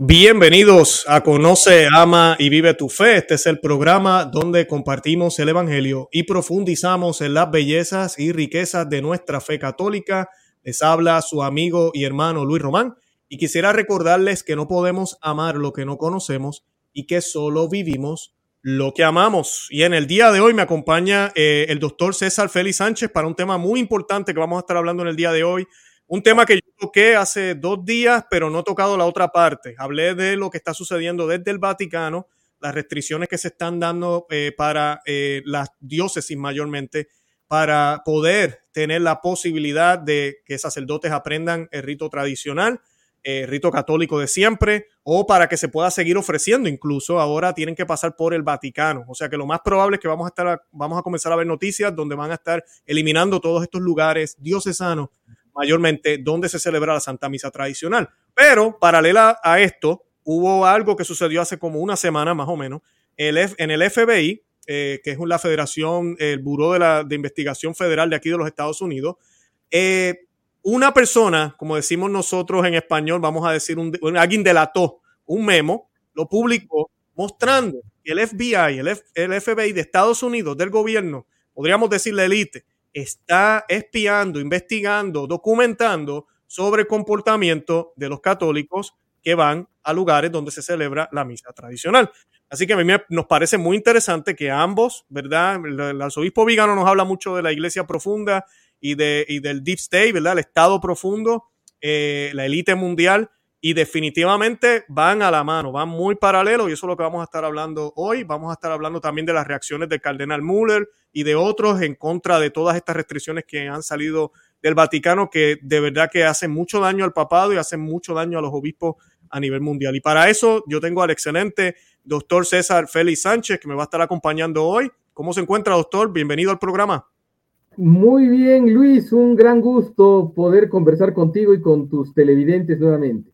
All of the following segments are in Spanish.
Bienvenidos a Conoce, Ama y Vive tu Fe. Este es el programa donde compartimos el Evangelio y profundizamos en las bellezas y riquezas de nuestra fe católica. Les habla su amigo y hermano Luis Román y quisiera recordarles que no podemos amar lo que no conocemos y que solo vivimos lo que amamos. Y en el día de hoy me acompaña eh, el doctor César Félix Sánchez para un tema muy importante que vamos a estar hablando en el día de hoy un tema que yo toqué hace dos días, pero no he tocado la otra parte. Hablé de lo que está sucediendo desde el Vaticano, las restricciones que se están dando eh, para eh, las diócesis mayormente, para poder tener la posibilidad de que sacerdotes aprendan el rito tradicional, el rito católico de siempre, o para que se pueda seguir ofreciendo incluso. Ahora tienen que pasar por el Vaticano. O sea que lo más probable es que vamos a, estar, vamos a comenzar a ver noticias donde van a estar eliminando todos estos lugares diocesanos mayormente donde se celebra la Santa Misa tradicional. Pero paralela a esto, hubo algo que sucedió hace como una semana más o menos el en el FBI, eh, que es la Federación, el Buró de, la, Investigación Federal de aquí de los Estados Unidos. Eh, una persona, como decimos nosotros en español, vamos a decir, un, alguien delató un memo, lo publicó mostrando que el FBI, el, el FBI de Estados Unidos, del gobierno, podríamos decir la élite, está espiando, investigando, documentando sobre el comportamiento de los católicos que van a lugares donde se celebra la misa tradicional. Así que a mí nos parece muy interesante que ambos, ¿verdad? El, arzobispo Vigano nos habla mucho de la iglesia profunda y, de, y del deep state, ¿verdad? El estado profundo, eh, la élite mundial, y definitivamente van a la mano, van muy paralelos y eso es lo que vamos a estar hablando hoy. Vamos a estar hablando también de las reacciones del cardenal Müller y de otros en contra de todas estas restricciones que han salido del Vaticano que de verdad que hacen mucho daño al papado y hacen mucho daño a los obispos a nivel mundial. Y para eso yo tengo al excelente doctor César Félix Sánchez que me va a estar acompañando hoy. ¿Cómo se encuentra, doctor? Bienvenido al programa. Muy bien, Luis, un gran gusto poder conversar contigo y con tus televidentes nuevamente.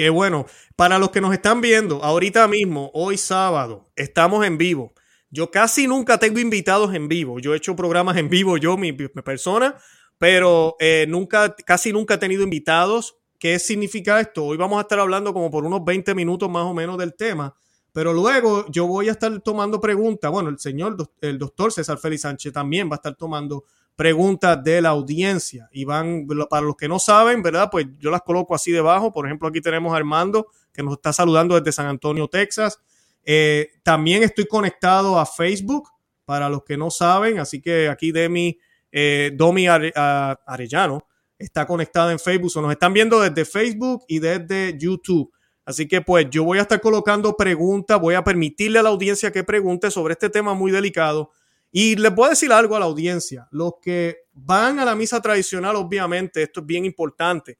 Qué bueno. Para los que nos están viendo, ahorita mismo, hoy sábado, estamos en vivo. Yo casi nunca tengo invitados en vivo. Yo he hecho programas en vivo, yo, mi, persona, pero eh, nunca, casi nunca he tenido invitados. ¿Qué significa esto? Hoy vamos a estar hablando como por unos 20 minutos más o menos del tema, pero luego yo voy a estar tomando preguntas. Bueno, el señor, el doctor César Félix Sánchez también va a estar tomando preguntas de la audiencia. Y van, para los que no saben, ¿verdad? Pues yo las coloco así debajo. Por ejemplo, aquí tenemos a Armando, que nos está saludando desde San Antonio, Texas. Eh, también estoy conectado a Facebook, para los que no saben. Así que aquí Demi, eh, Domi Arellano está conectada en Facebook. O nos están viendo desde Facebook y desde YouTube. Así que pues yo voy a estar colocando preguntas, voy a permitirle a la audiencia que pregunte sobre este tema muy delicado y les voy a decir algo a la audiencia. Los que van a la misa tradicional, obviamente, esto es bien importante,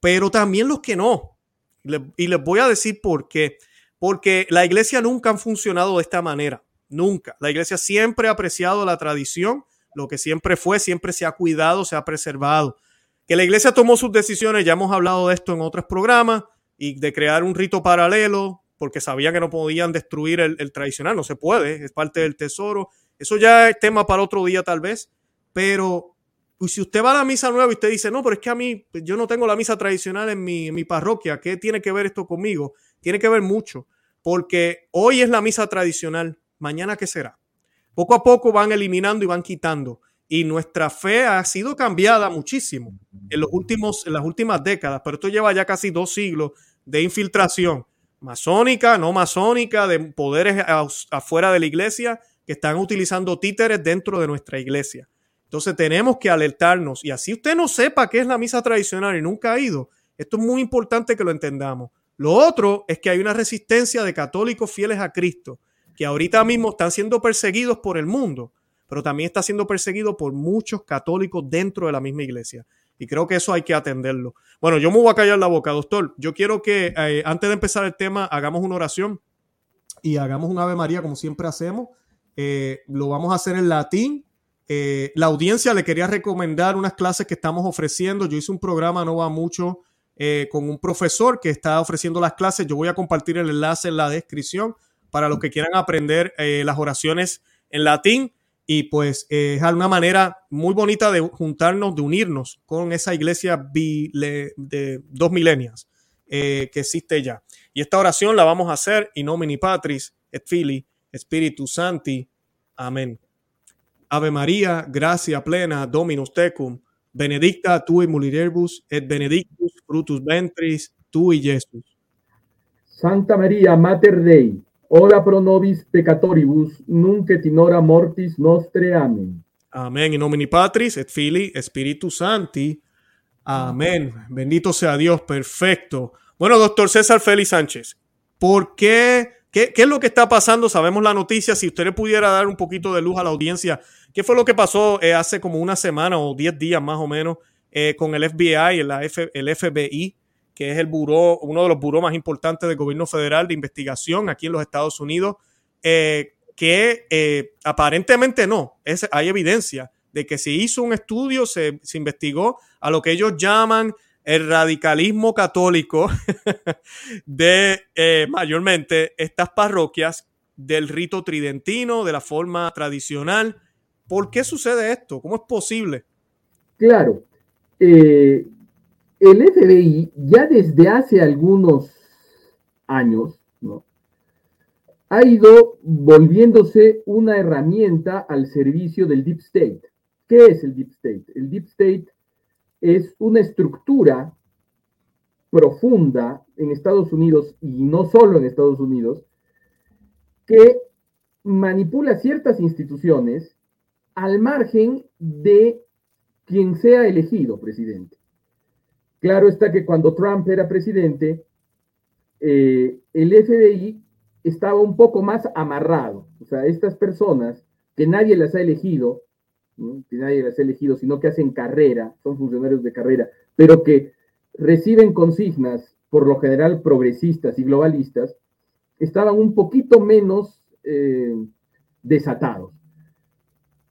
pero también los que no. Y les voy a decir por qué. Porque la iglesia nunca ha funcionado de esta manera. Nunca. La iglesia siempre ha apreciado la tradición, lo que siempre fue, siempre se ha cuidado, se ha preservado. Que la iglesia tomó sus decisiones, ya hemos hablado de esto en otros programas, y de crear un rito paralelo, porque sabían que no podían destruir el, el tradicional, no se puede, es parte del tesoro eso ya es tema para otro día tal vez, pero pues, si usted va a la misa nueva y usted dice, no, pero es que a mí pues, yo no tengo la misa tradicional en mi, en mi parroquia, ¿qué tiene que ver esto conmigo? Tiene que ver mucho, porque hoy es la misa tradicional, mañana qué será. Poco a poco van eliminando y van quitando. Y nuestra fe ha sido cambiada muchísimo en, los últimos, en las últimas décadas, pero esto lleva ya casi dos siglos de infiltración masónica, no masónica, de poderes afuera de la iglesia que están utilizando títeres dentro de nuestra iglesia. Entonces tenemos que alertarnos y así usted no sepa qué es la misa tradicional y nunca ha ido. Esto es muy importante que lo entendamos. Lo otro es que hay una resistencia de católicos fieles a Cristo que ahorita mismo están siendo perseguidos por el mundo, pero también está siendo perseguido por muchos católicos dentro de la misma iglesia. Y creo que eso hay que atenderlo. Bueno, yo me voy a callar la boca, doctor. Yo quiero que eh, antes de empezar el tema hagamos una oración y hagamos un Ave María como siempre hacemos eh, lo vamos a hacer en latín. Eh, la audiencia le quería recomendar unas clases que estamos ofreciendo. Yo hice un programa no va mucho eh, con un profesor que está ofreciendo las clases. Yo voy a compartir el enlace en la descripción para los que quieran aprender las oraciones en latín. Y pues es una manera muy bonita de juntarnos, de unirnos con esa iglesia de dos milenias que existe ya. Y esta oración la vamos a hacer in nomini Patris et Fili Spiritus Santi. Amén. Ave María, gracia plena, Dominus tecum, benedicta tui mulieribus et benedictus frutus ventris tui, Jesús. Santa María, Mater Dei, ora pro nobis peccatoribus, nunc et in hora mortis nostre. Amén. Amén. In nomini Patris et Fili Spiritus Santi. Amén. Bendito sea Dios. Perfecto. Bueno, doctor César Félix Sánchez, ¿por qué? Qué? ¿Qué es lo que está pasando? Sabemos la noticia. Si usted le pudiera dar un poquito de luz a la audiencia, ¿qué fue lo que pasó eh, hace como una semana o diez días más o menos eh, con el FBI, el, el FBI, que es el buró, uno de los buró más importantes del gobierno federal de investigación aquí en los Estados Unidos, eh, que aparentemente no, es, hay evidencia de que se hizo un estudio, se, se investigó a lo que ellos llaman el radicalismo católico de eh, mayormente estas parroquias del rito tridentino, de la forma tradicional. ¿Por qué sucede esto? ¿Cómo es posible? Claro, eh, el FBI ya desde hace algunos años ¿no? ha ido volviéndose una herramienta al servicio del Deep State. ¿Qué es el Deep State? El Deep State es una estructura profunda en Estados Unidos y no solo en Estados Unidos, que manipula ciertas instituciones al margen de quien sea elegido presidente. Claro está que cuando Trump era presidente, eh, el FBI estaba un poco más amarrado. O sea, estas personas que nadie las ha elegido, que nadie las ha elegido, sino que hacen carrera, son funcionarios de carrera, pero que reciben consignas, por lo general progresistas y globalistas, estaban un poquito menos eh, desatados.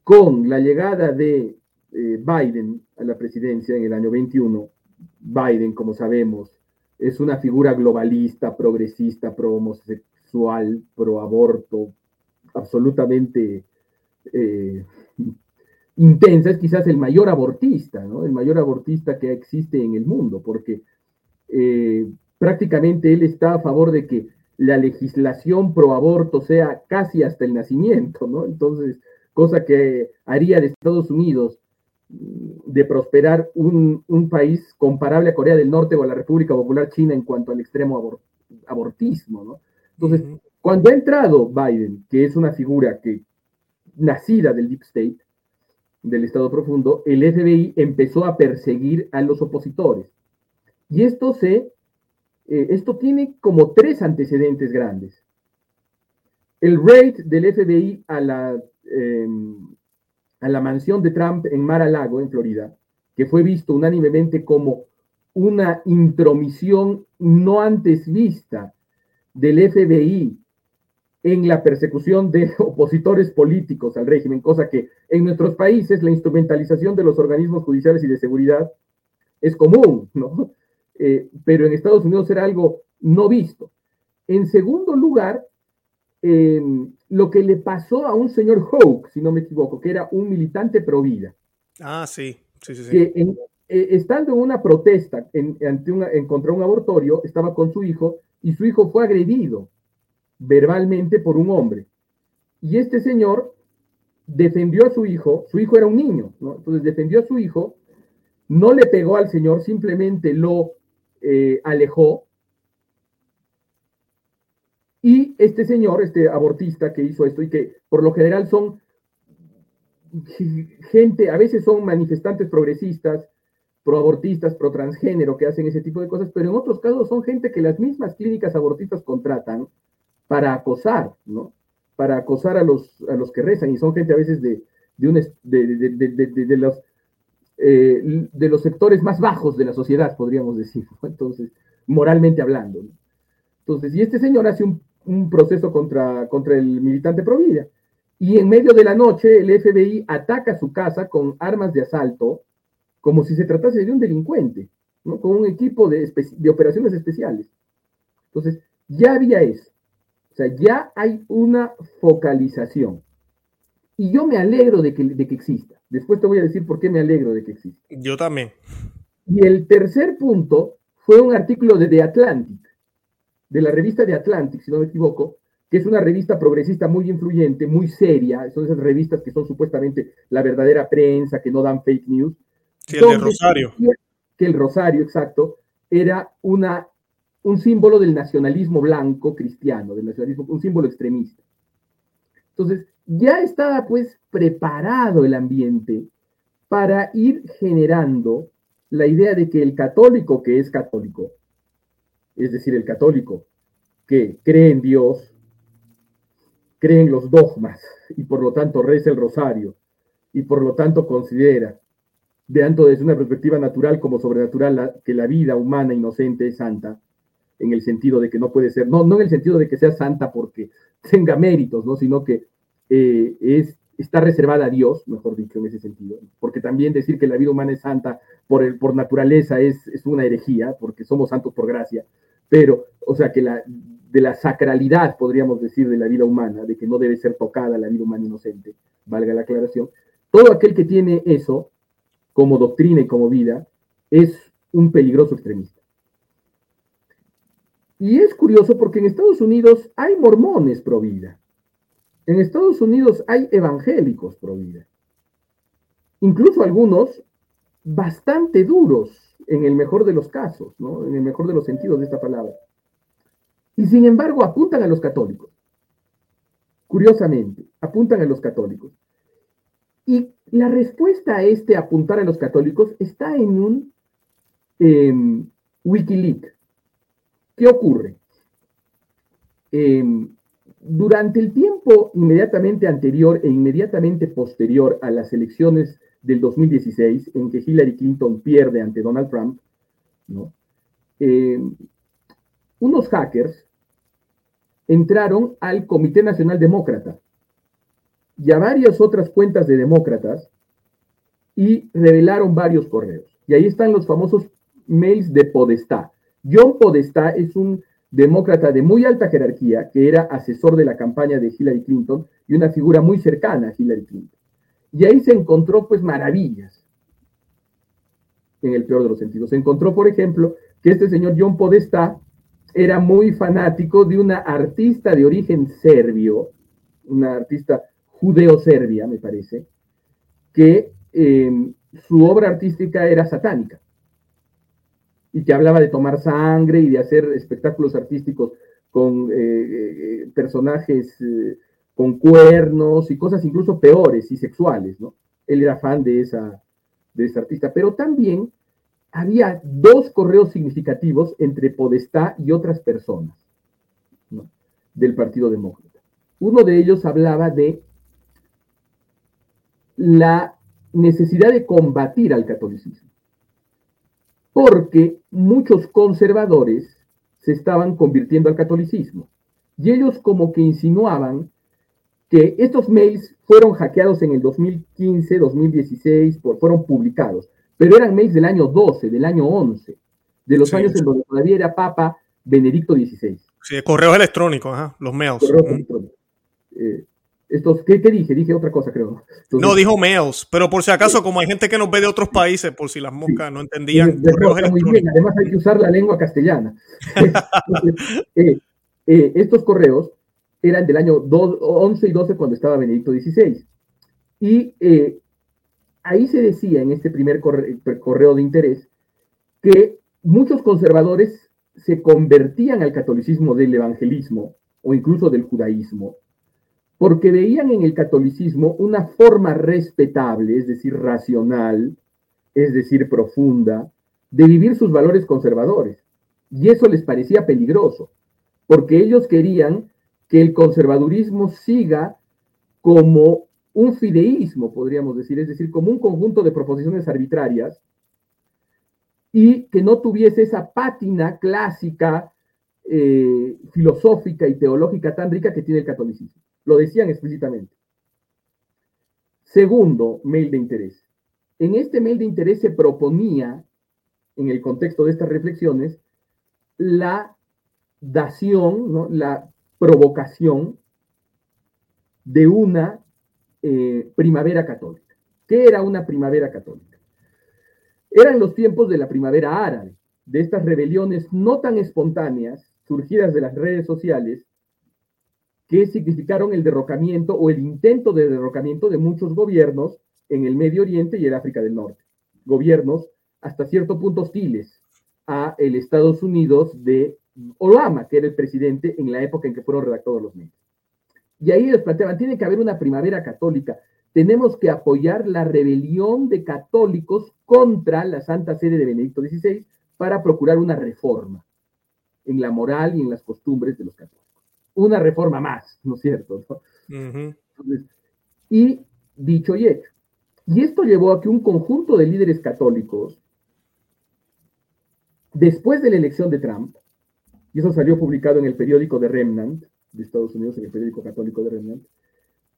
Con la llegada de eh, Biden a la presidencia en el año 21, Biden, como sabemos, es una figura globalista, progresista, pro homosexual, pro aborto, absolutamente eh, intensa, es quizás el mayor abortista, ¿no? El mayor abortista que existe en el mundo, porque eh, prácticamente él está a favor de que la legislación pro aborto sea casi hasta el nacimiento, ¿no? Entonces, cosa que haría de Estados Unidos mm, de prosperar un, país comparable a Corea del Norte o a la República Popular China en cuanto al extremo abortismo, ¿no? Entonces, cuando ha entrado Biden, que es una figura que nacida del Deep State, del Estado Profundo, el FBI empezó a perseguir a los opositores. Y esto se, eh, esto tiene como tres antecedentes grandes. El raid del FBI a la, em, a la mansión de Trump en Mar-a-Lago, en Florida, que fue visto unánimemente como una intromisión no antes vista del FBI en la persecución de opositores políticos al régimen, cosa que en nuestros países la instrumentalización de los organismos judiciales y de seguridad es común, ¿no? Eh, pero en Estados Unidos era algo no visto. En segundo lugar, em, lo que le pasó a un señor Hoke, si no me equivoco, que era un militante pro vida. Ah, sí, sí, sí. Que eh, estando en una protesta en, ante en contra un abortorio, estaba con su hijo y su hijo fue agredido verbalmente por un hombre. Y este señor defendió a su hijo, su hijo era un niño, ¿no? Entonces defendió a su hijo, no le pegó al señor, simplemente lo eh, alejó. Y este señor, este abortista que hizo esto y que por lo general son gente, a veces son manifestantes progresistas, proabortistas, pro transgénero que hacen ese tipo de cosas, pero en otros casos son gente que las mismas clínicas abortistas contratan para acosar, ¿no? Para acosar a los, a los que rezan, y son gente a veces de, de, de, los, eh, de los sectores más bajos de la sociedad, podríamos decir, entonces, moralmente hablando. Entonces, y este señor hace un, proceso contra, contra el militante Provida, y en medio de la noche el FBI ataca su casa con armas de asalto, como si se tratase de un delincuente, ¿no? con un equipo de, de operaciones especiales. Entonces, ya había eso. O sea, ya hay una focalización. Y yo me alegro de que, de que exista. Después te voy a decir por qué me alegro de que exista. Yo también. Y el tercer punto fue un artículo de The Atlantic, de la revista de Atlantic, si no me equivoco, que es una revista progresista muy influyente, muy seria, son esas revistas que son supuestamente la verdadera prensa, que no dan fake news. Sí, el de Rosario. Que el Rosario, exacto, era una, un símbolo del nacionalismo blanco cristiano, del nacionalismo, un símbolo extremista. Entonces, ya estaba pues preparado el ambiente para ir generando la idea de que el católico que es católico, es decir, el católico que cree en Dios, cree en los dogmas y por lo tanto reza el rosario y por lo tanto considera, veando desde una perspectiva natural como sobrenatural, que la vida humana inocente es santa, en el sentido de que no puede ser, no, no en el sentido de que sea santa porque tenga méritos, ¿no? sino que eh, es, está reservada a Dios, mejor dicho, en ese sentido, porque también decir que la vida humana es santa por, el, por naturaleza es, es una herejía, porque somos santos por gracia, pero, o sea, que la, de la sacralidad, podríamos decir, de la vida humana, de que no debe ser tocada la vida humana inocente, valga la aclaración, todo aquel que tiene eso como doctrina y como vida es un peligroso extremista. Y es curioso porque en Estados Unidos hay mormones pro vida. En Estados Unidos hay evangélicos pro vida. Incluso algunos bastante duros en el mejor de los casos, ¿no? en el mejor de los sentidos de esta palabra. Y sin embargo apuntan a los católicos. Curiosamente, apuntan a los católicos. Y la respuesta a este apuntar a los católicos está en un eh, Wikileaks. ¿Qué ocurre? Em, durante el tiempo inmediatamente anterior e inmediatamente posterior a las elecciones del 2016, en que Hillary Clinton pierde ante Donald Trump, em, unos hackers entraron al Comité Nacional Demócrata y a varias otras cuentas de demócratas y revelaron varios correos. Y ahí están los famosos mails de Podestá. John Podestá es un demócrata de muy alta jerarquía que era asesor de la campaña de Hillary Clinton y una figura muy cercana a Hillary Clinton. Y ahí se encontró pues maravillas, en el peor de los sentidos. Se encontró, por ejemplo, que este señor John Podestá era muy fanático de una artista de origen serbio, una artista judeo-serbia, me parece, que em, su obra artística era satánica y que hablaba de tomar sangre y de hacer espectáculos artísticos con eh, eh, personajes eh, con cuernos y cosas incluso peores y sexuales, ¿no? Él era fan de esa, de esa artista, pero también había dos correos significativos entre Podestá y otras personas del Partido Demócrata. Uno de ellos hablaba de la necesidad de combatir al catolicismo, porque muchos conservadores se estaban convirtiendo al catolicismo y ellos como que insinuaban que estos mails fueron hackeados en el 2015, 2016, fueron publicados pero eran mails del año 12, del año 11, de los años en donde todavía era Papa Benedicto XVI. Sí, correos electrónicos, los mails. Eh, estos, ¿qué, dije? Dije otra cosa, creo. no, dijo mails, pero por si acaso, como hay gente que nos ve de otros países, por si las moscas no entendían. muy bien. Además hay que usar la lengua castellana. Eh, eh, estos correos eran del año 11 y 12 cuando estaba Benedicto XVI. Y ahí se decía en este primer correo de interés que muchos conservadores se convertían al catolicismo del evangelismo o incluso del judaísmo, porque veían en el catolicismo una forma respetable, es decir, racional, es decir, profunda, de vivir sus valores conservadores. Y eso les parecía peligroso, porque ellos querían que el conservadurismo siga como un fideísmo, podríamos decir, es decir, como un conjunto de proposiciones arbitrarias y que no tuviese esa pátina clásica, eh, filosófica y teológica tan rica que tiene el catolicismo. Lo decían explícitamente. Segundo mail de interés. En este mail de interés se proponía, en el contexto de estas reflexiones, la dación, la provocación de una eh, primavera católica. ¿Qué era una primavera católica? Eran los tiempos de la primavera árabe, de estas rebeliones no tan espontáneas, surgidas de las redes sociales que significaron el derrocamiento o el intento de derrocamiento de muchos gobiernos en el Medio Oriente y el África del Norte. Gobiernos hasta cierto punto hostiles a el Estados Unidos de Obama, que era el presidente en la época en que fueron redactados los medios. Y ahí les planteaban, tiene que haber una primavera católica, tenemos que apoyar la rebelión de católicos contra la Santa Sede de Benedicto XVI para procurar una reforma en la moral y en las costumbres de los católicos. Una reforma más, ¿no es cierto? y dicho y hecho. Y esto llevó a que un conjunto de líderes católicos, después de la elección de Trump, y eso salió publicado en el periódico de Remnant, de Estados Unidos, en el periódico católico de Remnant,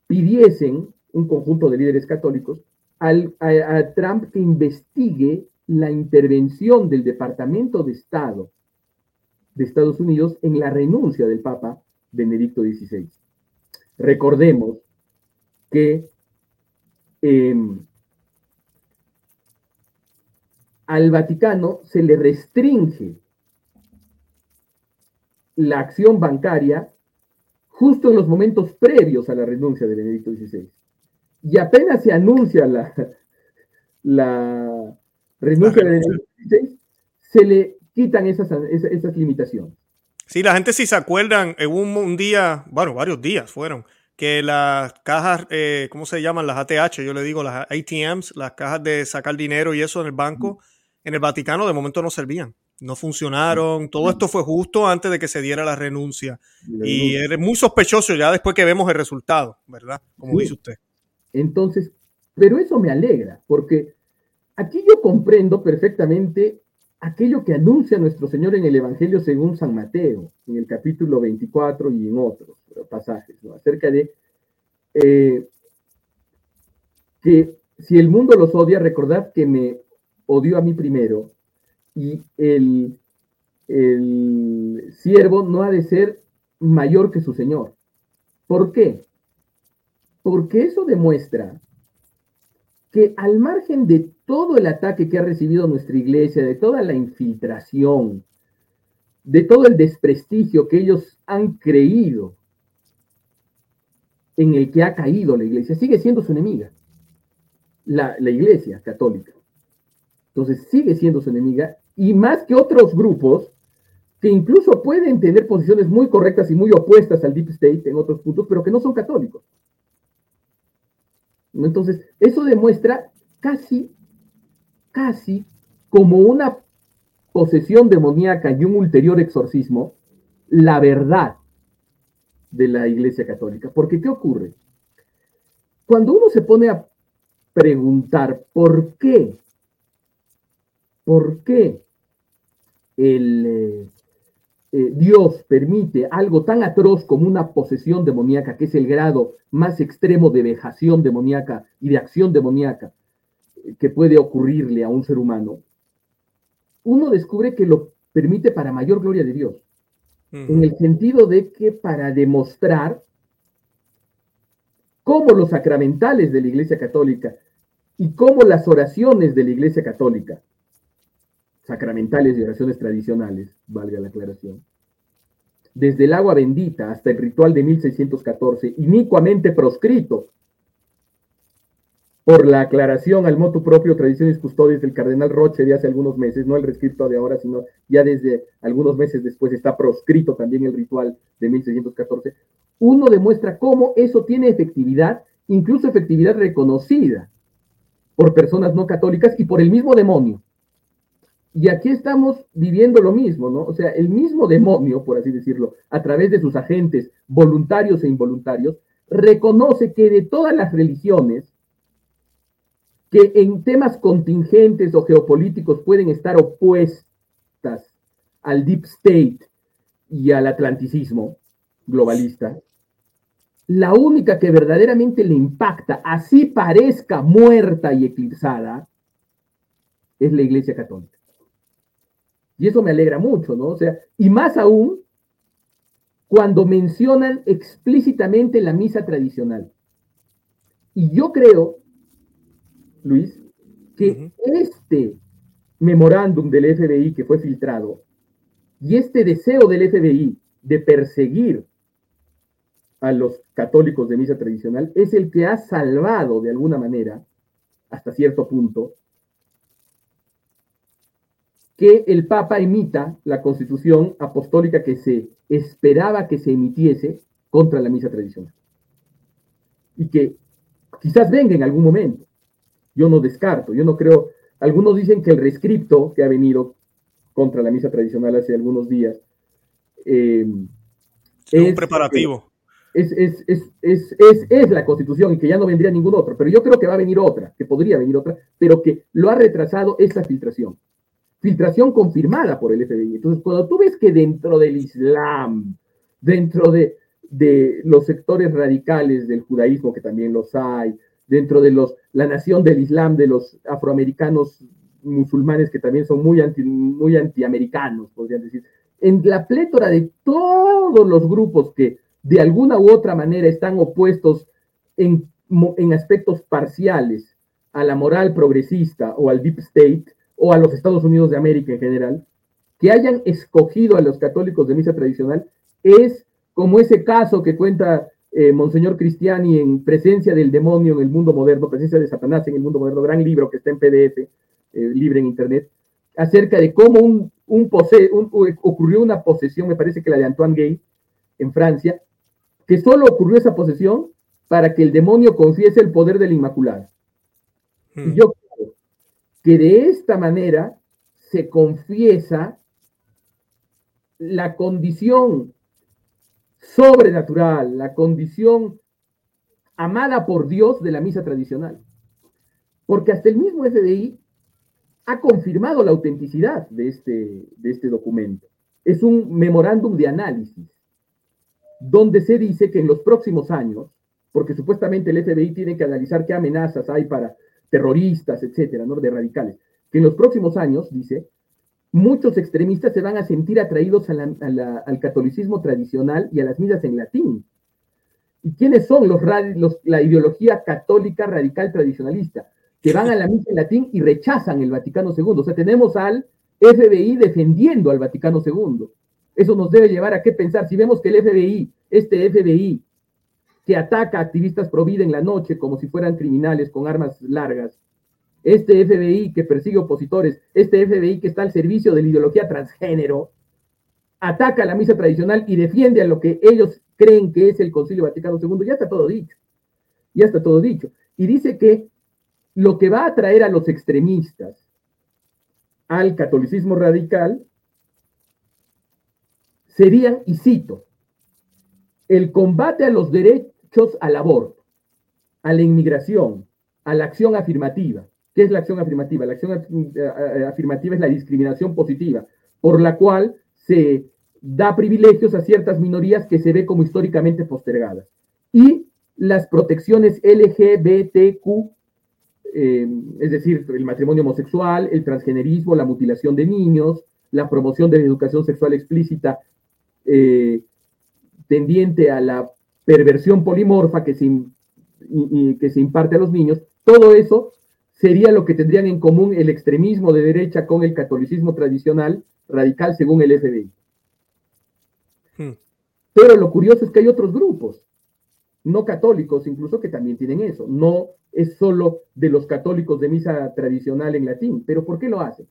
pidiesen un conjunto de líderes católicos al, a, Trump que investigue la intervención del Departamento de Estado de Estados Unidos en la renuncia del Papa Benedicto XVI. Recordemos que em, al Vaticano se le restringe la acción bancaria justo en los momentos previos a la renuncia de Benedicto XVI. Y apenas se anuncia la, renuncia de Benedicto XVI, se le quitan esas, limitaciones. Sí, la gente si se acuerdan, en un, día, bueno, varios días fueron, que las cajas, eh, ¿cómo se llaman? Las ATH, yo le digo las ATMs, las cajas de sacar dinero y eso en el banco, en el Vaticano de momento no servían no funcionaron. Todo esto fue justo antes de que se diera la renuncia. Y es muy sospechoso ya después que vemos el resultado, ¿verdad? Como dice usted. Entonces, pero eso me alegra, porque aquí yo comprendo perfectamente aquello que anuncia nuestro Señor en el Evangelio según San Mateo, en el capítulo 24 y en otros pasajes, acerca de eh, que si el mundo los odia, recordad que me odió a mí primero y el, el siervo no ha de ser mayor que su señor. ¿Por qué? Porque eso demuestra que al margen de todo el ataque que ha recibido nuestra iglesia, de toda la infiltración, de todo el desprestigio que ellos han creído en el que ha caído la iglesia, sigue siendo su enemiga, la, la iglesia católica. Entonces sigue siendo su enemiga y más que otros grupos que incluso pueden tener posiciones muy correctas y muy opuestas al Deep State en otros puntos, pero que no son católicos. Entonces, eso demuestra casi, casi como una posesión demoníaca y un ulterior exorcismo, la verdad de la Iglesia Católica. Porque, ¿qué ocurre? Cuando uno se pone a preguntar por qué, por qué el, eh, eh, Dios permite algo tan atroz como una posesión demoníaca, que es el grado más extremo de vejación demoníaca y de acción demoníaca que puede ocurrirle a un ser humano, uno descubre que lo permite para mayor gloria de Dios, en el sentido de que para demostrar cómo los sacramentales de la Iglesia Católica y cómo las oraciones de la Iglesia Católica sacramentales y oraciones tradicionales, valga la aclaración. Desde el agua bendita hasta el ritual de 1614, inicuamente proscrito por la aclaración al motu propio Tradiciones Custodias del cardenal Roche de hace algunos meses, no el rescrito de ahora, sino ya desde algunos meses después está proscrito también el ritual de 1614, uno demuestra cómo eso tiene efectividad, incluso efectividad reconocida por personas no católicas y por el mismo demonio. Y aquí estamos viviendo lo mismo, ¿no? O sea, el mismo demonio, por así decirlo, a través de sus agentes voluntarios e involuntarios, reconoce que de todas las religiones que en temas contingentes o geopolíticos pueden estar opuestas al deep state y al atlanticismo globalista, la única que verdaderamente le impacta, así parezca muerta y eclipsada, es la Iglesia Católica. Y eso me alegra mucho, ¿no? O sea, y más aún cuando mencionan explícitamente la misa tradicional. Y yo creo, Luis, que este memorándum del FBI que fue filtrado Y este deseo del FBI de perseguir a los católicos de misa tradicional es el que ha salvado de alguna manera, hasta cierto punto, que el Papa emita la constitución apostólica que se esperaba que se emitiese contra la misa tradicional. Y que quizás venga en algún momento. Yo no descarto, yo no creo. Algunos dicen que el rescripto que ha venido contra la misa tradicional hace algunos días eh, es, un preparativo. Es, es, es, la constitución y que ya no vendría ningún otro, pero yo creo que va a venir otra, que podría venir otra, pero que lo ha retrasado esa filtración. Filtración confirmada por el FBI. Entonces, cuando tú ves que dentro del Islam, dentro de, de los sectores radicales del judaísmo, que también los hay, dentro de los, la nación del Islam, de los afroamericanos musulmanes que también son muy, anti, muy antiamericanos, podrían decir, en la plétora de todos los grupos que de alguna u otra manera están opuestos en, en aspectos parciales a la moral progresista o al deep state o a los Estados Unidos de América en general, que hayan escogido a los católicos de misa tradicional es como ese caso que cuenta eh, Monseñor Cristiani en Presencia del Demonio en el Mundo Moderno, Presencia de Satanás en el Mundo Moderno, gran libro que está en PDF, eh, libre en Internet, acerca de cómo un, un, ocurrió una posesión, me parece que la de Antoine Gay, en Francia, que solo ocurrió esa posesión para que el demonio confiese el poder del Inmaculado. Y hmm. yo creo que de esta manera se confiesa la condición sobrenatural, la condición amada por Dios de la misa tradicional. Porque hasta el mismo FBI ha confirmado la autenticidad de este, de este documento. Es un memorándum de análisis, donde se dice que en los próximos años, porque supuestamente el FBI tiene que analizar qué amenazas hay para terroristas, etcétera, ¿no? de radicales, que en los próximos años, dice, muchos extremistas se van a sentir atraídos al catolicismo tradicional y a las misas en latín. ¿Y quiénes son los, la ideología católica radical tradicionalista? Que van a la misa en latín y rechazan el Vaticano II. O sea, tenemos al FBI defendiendo al Vaticano II. Eso nos debe llevar a qué pensar. Si vemos que el FBI, este FBI, que ataca a activistas pro vida en la noche como si fueran criminales con armas largas, este FBI que persigue opositores, este FBI que está al servicio de la ideología transgénero, ataca la misa tradicional y defiende a lo que ellos creen que es el Concilio Vaticano II, ya está todo dicho. Ya está todo dicho. Y dice que lo que va a atraer a los extremistas al catolicismo radical sería, y cito, el combate a los derechos al aborto, a la inmigración, a la acción afirmativa, ¿Qué es la acción afirmativa? La acción eh, eh, afirmativa es la discriminación positiva, por la cual se da privilegios a ciertas minorías que se ve como históricamente postergadas. Y las protecciones LGBTQ, eh, es decir, el matrimonio homosexual, el transgenerismo, la mutilación de niños, la promoción de la educación sexual explícita tendiente a la perversión polimorfa que se, que se imparte a los niños, todo eso sería lo que tendrían en común el extremismo de derecha con el catolicismo tradicional radical según el FBI. Hmm. Pero lo curioso es que hay otros grupos, no católicos incluso, que también tienen eso. No es solo de los católicos de misa tradicional en latín, pero ¿por qué lo hacen?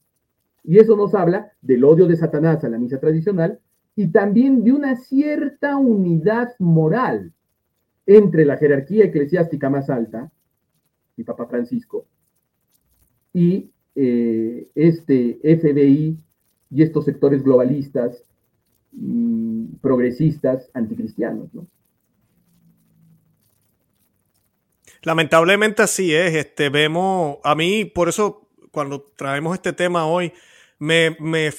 Y eso nos habla del odio de Satanás a la misa tradicional y también de una cierta unidad moral entre la jerarquía eclesiástica más alta, y Papa Francisco, y eh, este FBI y estos sectores globalistas, progresistas, anticristianos. ¿no? Lamentablemente así es. Este, vemos, a mí, por eso, cuando traemos este tema hoy, me, me,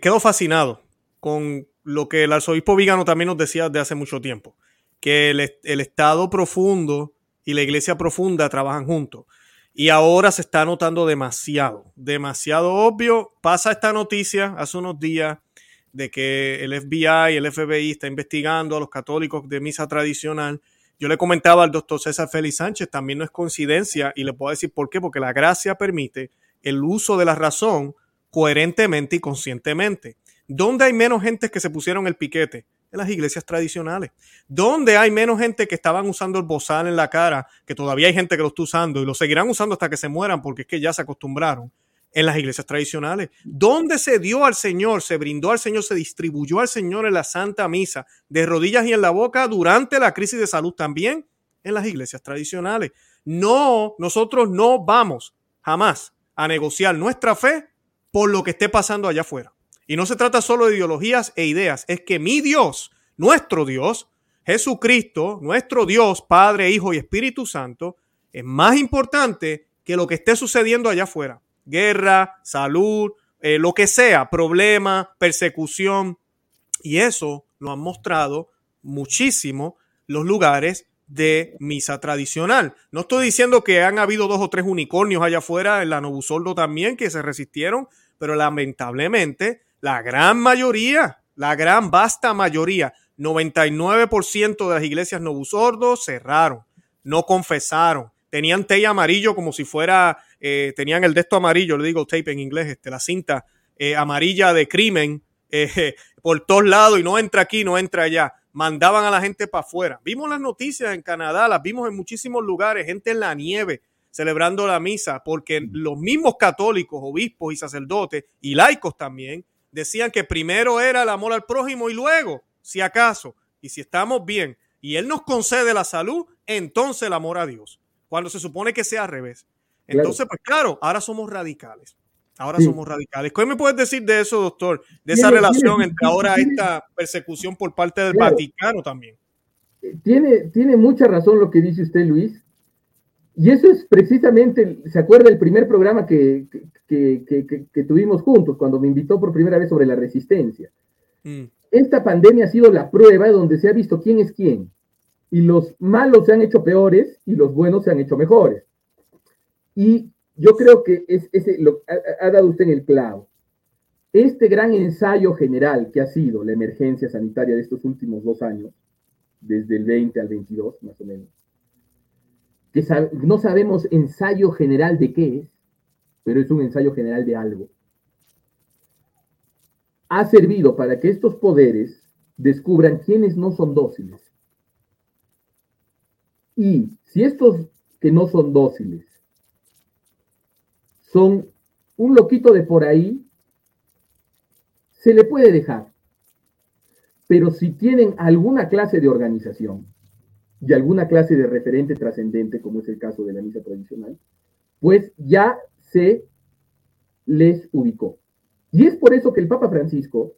quedo fascinado con lo que el arzobispo Vígano también nos decía desde hace mucho tiempo, que el, el Estado profundo y la Iglesia profunda trabajan juntos. Y ahora se está notando demasiado, demasiado obvio. Pasa esta noticia hace unos días de que el FBI y el FBI está investigando a los católicos de misa tradicional. Yo le comentaba al doctor César Félix Sánchez, también no es coincidencia, y le puedo decir por qué, porque la gracia permite el uso de la razón coherentemente y conscientemente. ¿Dónde hay menos gente que se pusieron el piquete? En las iglesias tradicionales. ¿Dónde hay menos gente que estaban usando el bozal en la cara? Que todavía hay gente que lo está usando y lo seguirán usando hasta que se mueran porque es que ya se acostumbraron en las iglesias tradicionales. ¿Dónde se dio al Señor, se brindó al Señor, se distribuyó al Señor en la Santa Misa, de rodillas y en la boca durante la crisis de salud también? En las iglesias tradicionales. No, nosotros no vamos jamás a negociar nuestra fe por lo que esté pasando allá afuera. Y no se trata solo de ideologías e ideas, es que mi Dios, nuestro Dios, Jesucristo, nuestro Dios, Padre, Hijo y Espíritu Santo, es más importante que lo que esté sucediendo allá afuera guerra, salud, eh, lo que sea, problema, persecución. Y eso lo han mostrado muchísimo los lugares de misa tradicional. No estoy diciendo que han habido dos o tres unicornios allá afuera, en la Novusoldo también, que se resistieron, pero lamentablemente la gran mayoría, la gran vasta mayoría, 99% de las iglesias Novusordo cerraron, no confesaron, tenían tape amarillo como si fuera, eh, tenían el de esto amarillo, le digo tape en inglés, este, la cinta eh, amarilla de crimen eh, por todos lados y no entra aquí, no entra allá. Mandaban a la gente para afuera. Vimos las noticias en Canadá, las vimos en muchísimos lugares, gente en la nieve celebrando la misa, porque mm. los mismos católicos, obispos y sacerdotes y laicos también decían que primero era el amor al prójimo y luego, si acaso, y si estamos bien, y Él nos concede la salud, entonces el amor a Dios cuando se supone que sea al revés. Entonces, pues claro, ahora somos radicales. Ahora somos radicales. ¿Qué me puedes decir de eso, doctor? De esa relación entre ahora esta persecución por parte del Vaticano también. Tiene, tiene mucha razón lo que dice usted, Luis. Y eso es precisamente, ¿se acuerda el primer programa que, que, tuvimos juntos, cuando me invitó por primera vez sobre la resistencia? Mm. Esta pandemia ha sido la prueba donde se ha visto quién es quién y los malos se han hecho peores y los buenos se han hecho mejores. Y yo creo que es, ese lo, ha, dado usted en el clavo. Este gran ensayo general que ha sido la emergencia sanitaria de estos últimos dos años, desde el 20 al 22 más o menos, que no sabemos ensayo general de qué es, pero es un ensayo general de algo, ha servido para que estos poderes descubran quiénes no son dóciles y si estos que no son dóciles son un loquito de por ahí, se le puede dejar. Pero si tienen alguna clase de organización y alguna clase de referente trascendente, como es el caso de la misa tradicional, pues ya se les ubicó. Y es por eso que el Papa Francisco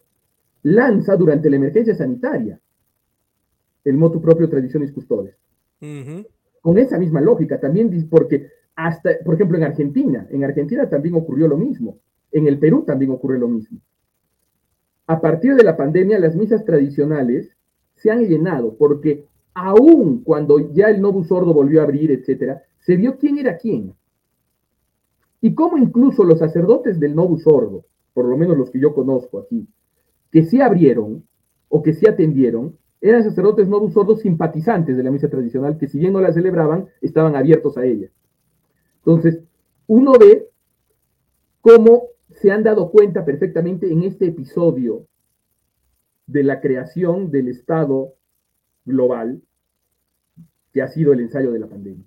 lanza durante la emergencia sanitaria el motu propio Tradiciones Custodes. Con esa misma lógica también, porque hasta, por ejemplo, en Argentina, en Argentina también ocurrió lo mismo, en el Perú también ocurrió lo mismo. A partir de la pandemia, las misas tradicionales se han llenado, porque aún cuando ya el Novus Sordo volvió a abrir, etcétera, se vio quién era quién. Y cómo incluso los sacerdotes del Novus Sordo, por lo menos los que yo conozco aquí, que sí abrieron o que sí atendieron, eran sacerdotes no sordos simpatizantes de la misa tradicional que si bien no la celebraban, estaban abiertos a ella. Entonces, uno ve cómo se han dado cuenta perfectamente en este episodio de la creación del Estado global que ha sido el ensayo de la pandemia.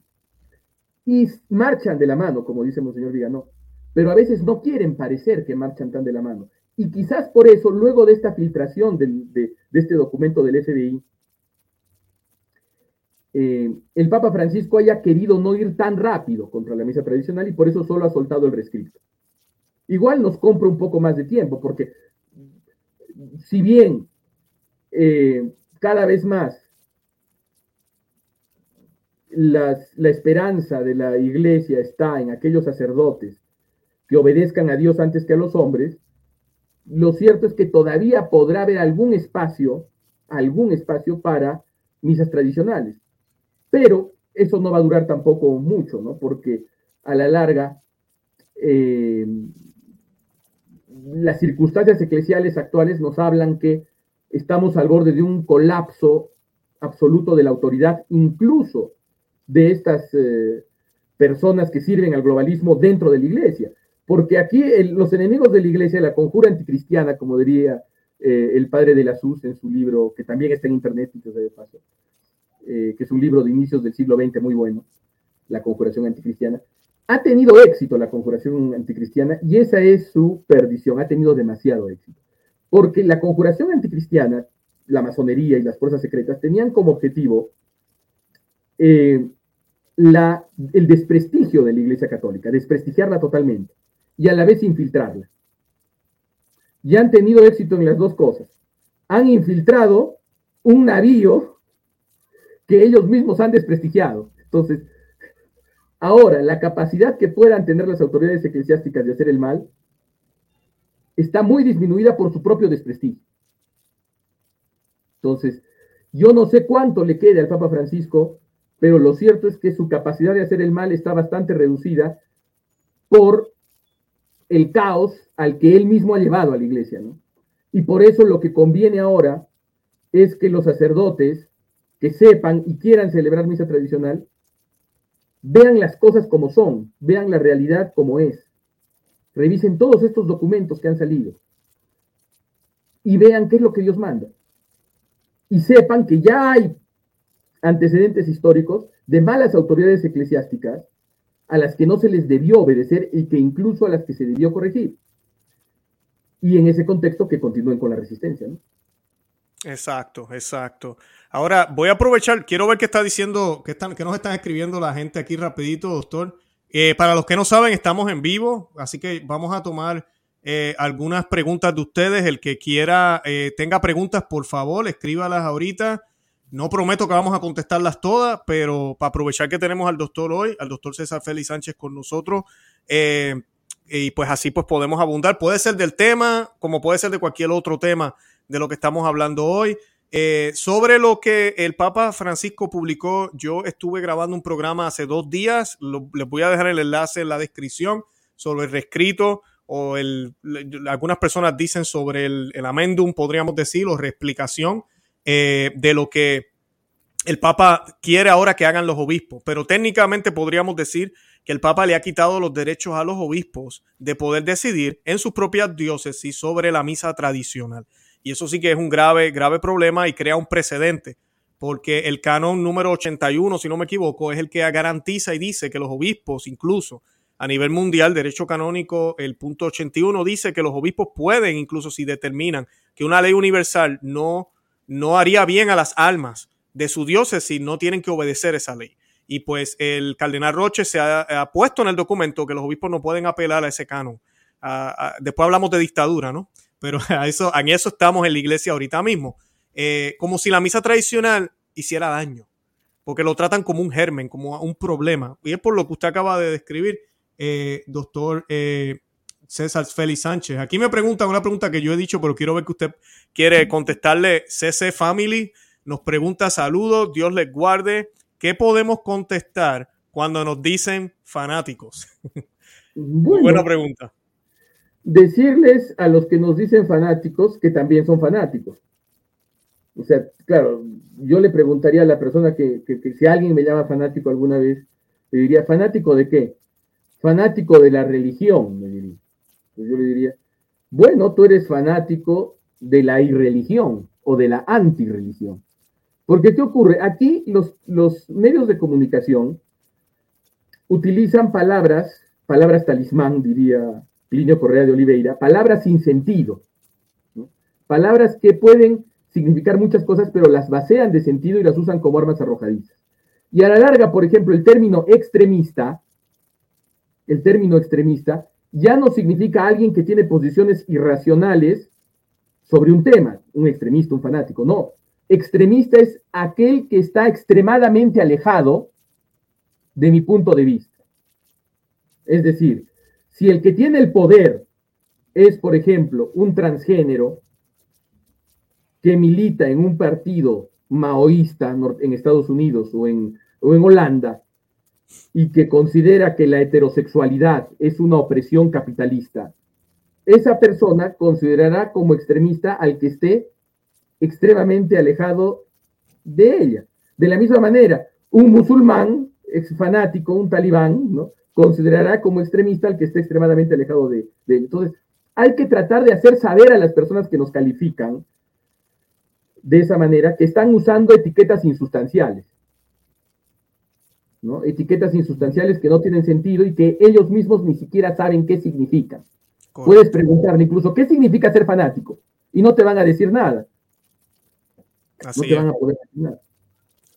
Y marchan de la mano, como dice Monseñor Viganó, pero a veces no quieren parecer que marchan tan de la mano. Y quizás por eso, luego de esta filtración de, este documento del FBI, eh, el Papa Francisco haya querido no ir tan rápido contra la misa tradicional y por eso solo ha soltado el rescrito. Igual nos compra un poco más de tiempo, porque si bien eh, cada vez más la esperanza de la iglesia está en aquellos sacerdotes que obedezcan a Dios antes que a los hombres, lo cierto es que todavía podrá haber algún espacio, algún espacio para misas tradicionales. Pero eso no va a durar tampoco mucho, ¿no? Porque a la larga, eh, las circunstancias eclesiales actuales nos hablan que estamos al borde de un colapso absoluto de la autoridad, incluso de estas eh, personas que sirven al globalismo dentro de la iglesia porque aquí los enemigos de la iglesia, la conjura anticristiana, como diría eh, el padre de la SUS en su libro, que también está en internet, de paso, eh, que es un libro de inicios del siglo XX muy bueno, La Conjuración Anticristiana. Ha tenido éxito la Conjuración Anticristiana y esa es su perdición, ha tenido demasiado éxito. Porque la Conjuración Anticristiana, la masonería y las fuerzas secretas tenían como objetivo eh, la, el desprestigio de la Iglesia Católica, desprestigiarla totalmente y a la vez infiltrarla. Y han tenido éxito en las dos cosas. Han infiltrado un navío que ellos mismos han desprestigiado. Entonces, ahora, la capacidad que puedan tener las autoridades eclesiásticas de hacer el mal está muy disminuida por su propio desprestigio. Entonces, yo no sé cuánto le quede al Papa Francisco, pero lo cierto es que su capacidad de hacer el mal está bastante reducida por el caos al que él mismo ha llevado a la iglesia, ¿no? Y por eso lo que conviene ahora es que los sacerdotes que sepan y quieran celebrar misa tradicional, vean las cosas como son, vean la realidad como es, revisen todos estos documentos que han salido y vean qué es lo que Dios manda. Y sepan que ya hay antecedentes históricos de malas autoridades eclesiásticas a las que no se les debió obedecer y que incluso a las que se debió corregir. Y en ese contexto que continúen con la resistencia. Exacto, exacto. Ahora voy a aprovechar, quiero ver qué está diciendo, qué, están, qué nos están escribiendo la gente aquí rapidito, doctor. Eh, para los que no saben, estamos en vivo, así que vamos a tomar eh, algunas preguntas de ustedes. El que quiera, eh, tenga preguntas, por favor, escríbalas ahorita. No prometo que vamos a contestarlas todas, pero para aprovechar que tenemos al doctor hoy, al doctor César Félix Sánchez con nosotros, y pues así pues podemos abundar. Puede ser del tema, como puede ser de cualquier otro tema de lo que estamos hablando hoy. Eh, sobre lo que el Papa Francisco publicó, yo estuve grabando un programa hace dos días, les voy a dejar el enlace en la descripción sobre el reescrito o el, algunas personas dicen sobre el, el amendum, podríamos decir, o reexplicación eh, de lo que el Papa quiere ahora que hagan los obispos, pero técnicamente podríamos decir que el Papa le ha quitado los derechos a los obispos de poder decidir en sus propias diócesis sobre la misa tradicional. Y eso sí que es un grave, grave problema y crea un precedente, porque el canon número 81, si no me equivoco, es el que garantiza y dice que los obispos, incluso a nivel mundial, derecho canónico, el punto 81 dice que los obispos pueden, incluso si determinan que una ley universal no, no haría bien a las almas de su diócesis, no tienen que obedecer esa ley. Y pues el cardenal Roche se ha, puesto en el documento que los obispos no pueden apelar a ese canon. después hablamos de dictadura, ¿no? pero a eso, en eso estamos en la iglesia ahorita mismo. Eh, como si la misa tradicional hiciera daño, porque lo tratan como un germen, como un problema. Y es por lo que usted acaba de describir, eh, doctor eh, César Félix Sánchez. Aquí me preguntan una pregunta que yo he dicho, pero quiero ver que usted quiere contestarle. CC Family nos pregunta saludos, Dios les guarde. ¿Qué podemos contestar cuando nos dicen fanáticos? buena pregunta decirles a los que nos dicen fanáticos que también son fanáticos. O sea, claro, yo le preguntaría a la persona que, si alguien me llama fanático alguna vez, le diría, ¿fanático de qué? Fanático de la religión, me diría. Yo le diría, bueno, tú eres fanático de la irreligión o de la antirreligión. Porque ¿qué ocurre? Aquí los, los medios de comunicación utilizan palabras, palabras talismán, diría Plinio Correa de Oliveira, palabras sin sentido. Palabras que pueden significar muchas cosas, pero las basean de sentido y las usan como armas arrojadizas. Y a la larga, por ejemplo, el término extremista, el término extremista, ya no significa alguien que tiene posiciones irracionales sobre un tema, un extremista, un fanático, no. Extremista es aquel que está extremadamente alejado de mi punto de vista. Es decir, si el que tiene el poder es, por ejemplo, un transgénero que milita en un partido maoísta en Estados Unidos o en, o en Holanda y que considera que la heterosexualidad es una opresión capitalista, esa persona considerará como extremista al que esté extremadamente alejado de ella. De la misma manera, un musulmán, ex fanático, un talibán, ¿no? considerará como extremista al que esté extremadamente alejado de, él. Entonces, hay que tratar de hacer saber a las personas que nos califican de esa manera que están usando etiquetas insustanciales. ¿No? Etiquetas insustanciales que no tienen sentido y que ellos mismos ni siquiera saben qué significan. Puedes preguntarle incluso qué significa ser fanático y no te van a decir nada. no te van a poder decir nada.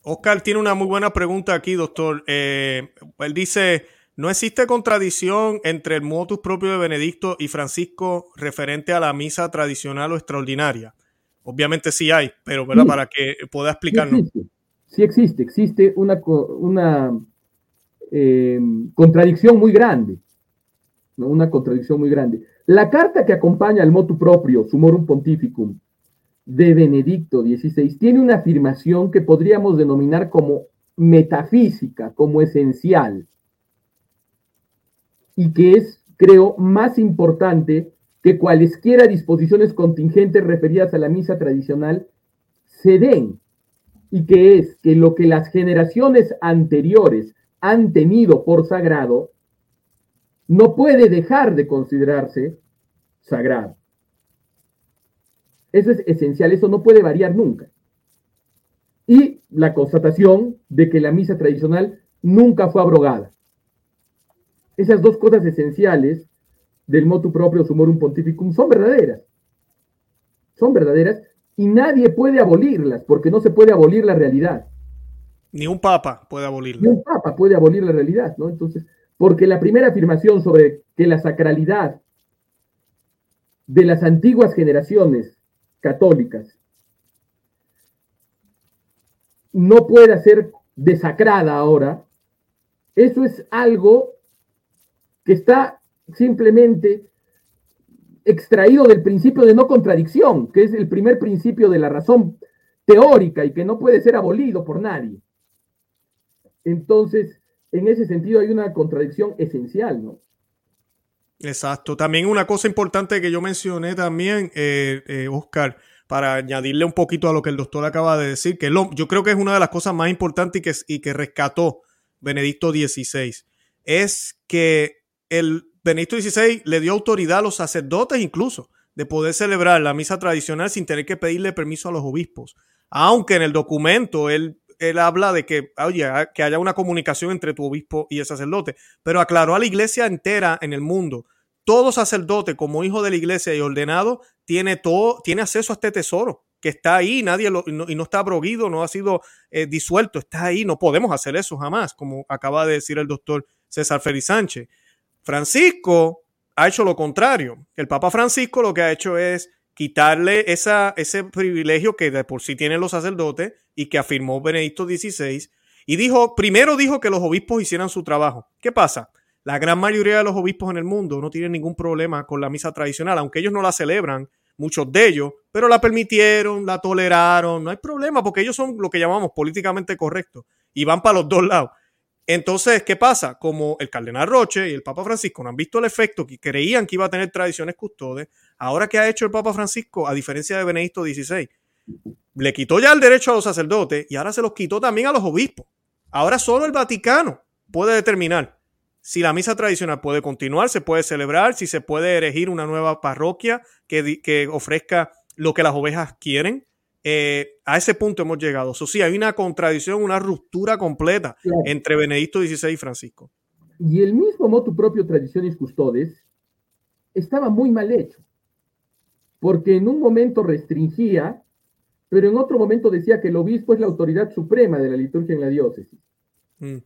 Oscar tiene una muy buena pregunta aquí, doctor. Eh, él dice, ¿no existe contradicción entre el motus propio de Benedicto y Francisco referente a la misa tradicional o extraordinaria? Obviamente sí hay, pero para que pueda explicarnos. Sí existe, existe, una, eh, contradicción muy grande. Una contradicción muy grande. La carta que acompaña al motu propio, Sumorum Pontificum, de Benedicto XVI, tiene una afirmación que podríamos denominar como metafísica, como esencial, y que es, creo, más importante que cualesquiera disposiciones contingentes referidas a la misa tradicional se den y que es que lo que las generaciones anteriores han tenido por sagrado no puede dejar de considerarse sagrado. Eso es esencial, eso no puede variar nunca. Y la constatación de que la misa tradicional nunca fue abrogada. Esas dos cosas esenciales del motu propio sumorum pontificum son verdaderas. Son verdaderas y nadie puede abolirlas, porque no se puede abolir la realidad. Ni un papa puede abolirla. Ni un papa puede abolir la realidad, ¿no? Entonces, porque la primera afirmación sobre que la sacralidad de las antiguas generaciones católicas no pueda ser desacrada ahora, eso es algo que está simplemente extraído del principio de no contradicción, que es el primer principio de la razón teórica y que no puede ser abolido por nadie. Entonces, en ese sentido hay una contradicción esencial, ¿no? Exacto. También una cosa importante que yo mencioné también, eh, eh, Oscar, para añadirle un poquito a lo que el doctor acaba de decir, que yo creo que es una de las cosas más importantes y que, y que rescató Benedicto XVI, es que el Benito XVI le dio autoridad a los sacerdotes incluso de poder celebrar la misa tradicional sin tener que pedirle permiso a los obispos. Aunque en el documento él, él habla de que, oye, que haya una comunicación entre tu obispo y el sacerdote, pero aclaró a la iglesia entera en el mundo. Todo sacerdote como hijo de la iglesia y ordenado tiene, todo, tiene acceso a este tesoro que está ahí, nadie lo, y, no, está abroguido, no ha sido eh, disuelto, está ahí, no podemos hacer eso jamás, como acaba de decir el doctor César Félix Sánchez. Francisco ha hecho lo contrario. El Papa Francisco lo que ha hecho es quitarle esa, ese privilegio que de por sí tienen los sacerdotes y que afirmó Benedicto XVI. Y dijo, primero dijo que los obispos hicieran su trabajo. ¿Qué pasa? La gran mayoría de los obispos en el mundo no tienen ningún problema con la misa tradicional, aunque ellos no la celebran, muchos de ellos, pero la permitieron, la toleraron, no hay problema porque ellos son lo que llamamos políticamente correctos y van para los dos lados. Entonces, ¿qué pasa? Como el cardenal Roche y el Papa Francisco no han visto el efecto que creían que iba a tener tradiciones custodes, ahora que ha hecho el Papa Francisco, a diferencia de Benedicto XVI, le quitó ya el derecho a los sacerdotes y ahora se los quitó también a los obispos. Ahora solo el Vaticano puede determinar si la misa tradicional puede continuar, se puede celebrar, si se puede elegir una nueva parroquia que, que ofrezca lo que las ovejas quieren eh, a ese punto hemos llegado. Eso sí, hay una contradicción, una ruptura completa entre Benedicto XVI y Francisco. Y el mismo motu propio Tradiciones Custodes estaba muy mal hecho, porque en un momento restringía, pero en otro momento decía que el obispo es la autoridad suprema de la liturgia en la diócesis. Mm.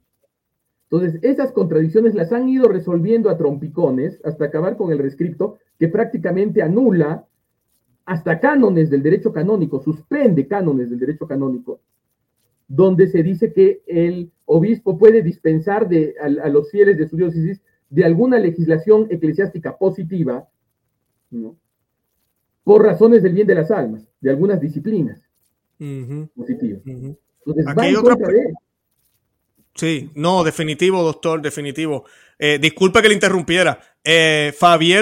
Entonces, esas contradicciones las han ido resolviendo a trompicones hasta acabar con el rescripto que prácticamente anula hasta cánones del derecho canónico, suspende cánones del derecho canónico, donde se dice que el obispo puede dispensar de, a, los fieles de su diócesis de alguna legislación eclesiástica positiva, por razones del bien de las almas, de algunas disciplinas positivas. Entonces, Aquí hay otra... Sí, no, definitivo, doctor, definitivo. Eh, disculpe que le interrumpiera. Eh,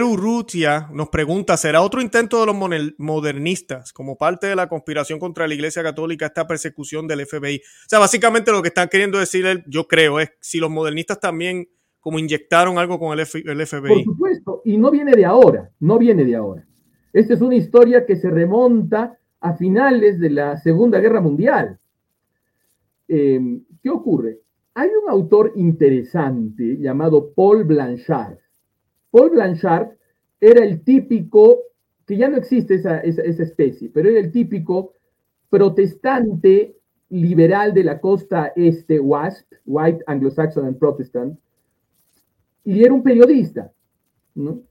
Urrutia nos pregunta, ¿será otro intento de los modernistas como parte de la conspiración contra la Iglesia Católica esta persecución del FBI? O sea, básicamente lo que están queriendo decir, yo creo, es si los modernistas también como inyectaron algo con el, FBI. Por supuesto, y no viene de ahora, no viene de ahora. Esta es una historia que se remonta a finales de la Segunda Guerra Mundial. Eh, ¿Qué ocurre? Hay un autor interesante llamado Paul Blanchard. Paul Blanchard era el típico, que ya no existe esa, especie, pero era el típico protestante liberal de la costa este, WASP, White Anglo-Saxon and Protestant, y era un periodista, ¿no?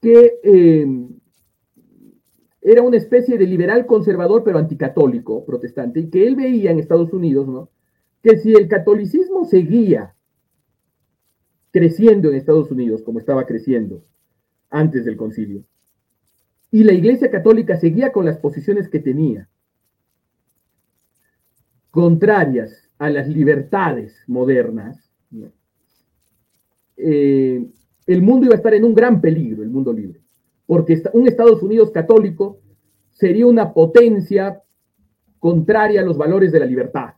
que eh, era una especie de liberal conservador, pero anticatólico, protestante, y que él veía en Estados Unidos, ¿no? Que si el catolicismo seguía creciendo en Estados Unidos, como estaba creciendo antes del concilio, y la Iglesia Católica seguía con las posiciones que tenía, contrarias a las libertades modernas, eh, el mundo iba a estar en un gran peligro, el mundo libre porque un Estados Unidos católico sería una potencia contraria a los valores de la libertad.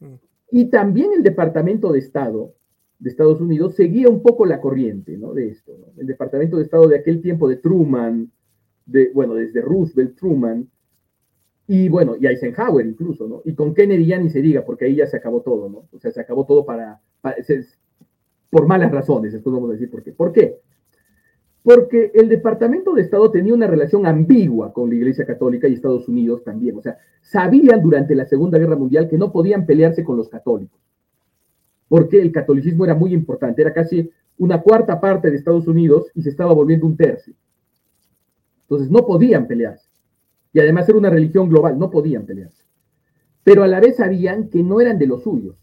Mm. Y también el Departamento de Estado de Estados Unidos seguía un poco la corriente de esto. El Departamento de Estado de aquel tiempo de Truman, de, bueno, desde Roosevelt, Truman, y bueno, y Eisenhower incluso, ¿no? Y con Kennedy ya ni se diga, porque ahí ya se acabó todo, ¿no? O sea, se acabó todo para, por malas razones, después vamos a decir por qué. ¿Por qué? porque el Departamento de Estado tenía una relación ambigua con la Iglesia Católica y Estados Unidos también. O sea, sabían durante la Segunda Guerra Mundial que no podían pelearse con los católicos, porque el catolicismo era muy importante, era casi una cuarta parte de Estados Unidos y se estaba volviendo un tercio. Entonces no podían pelearse. Y además era una religión global, no podían pelearse. Pero a la vez sabían que no eran de los suyos,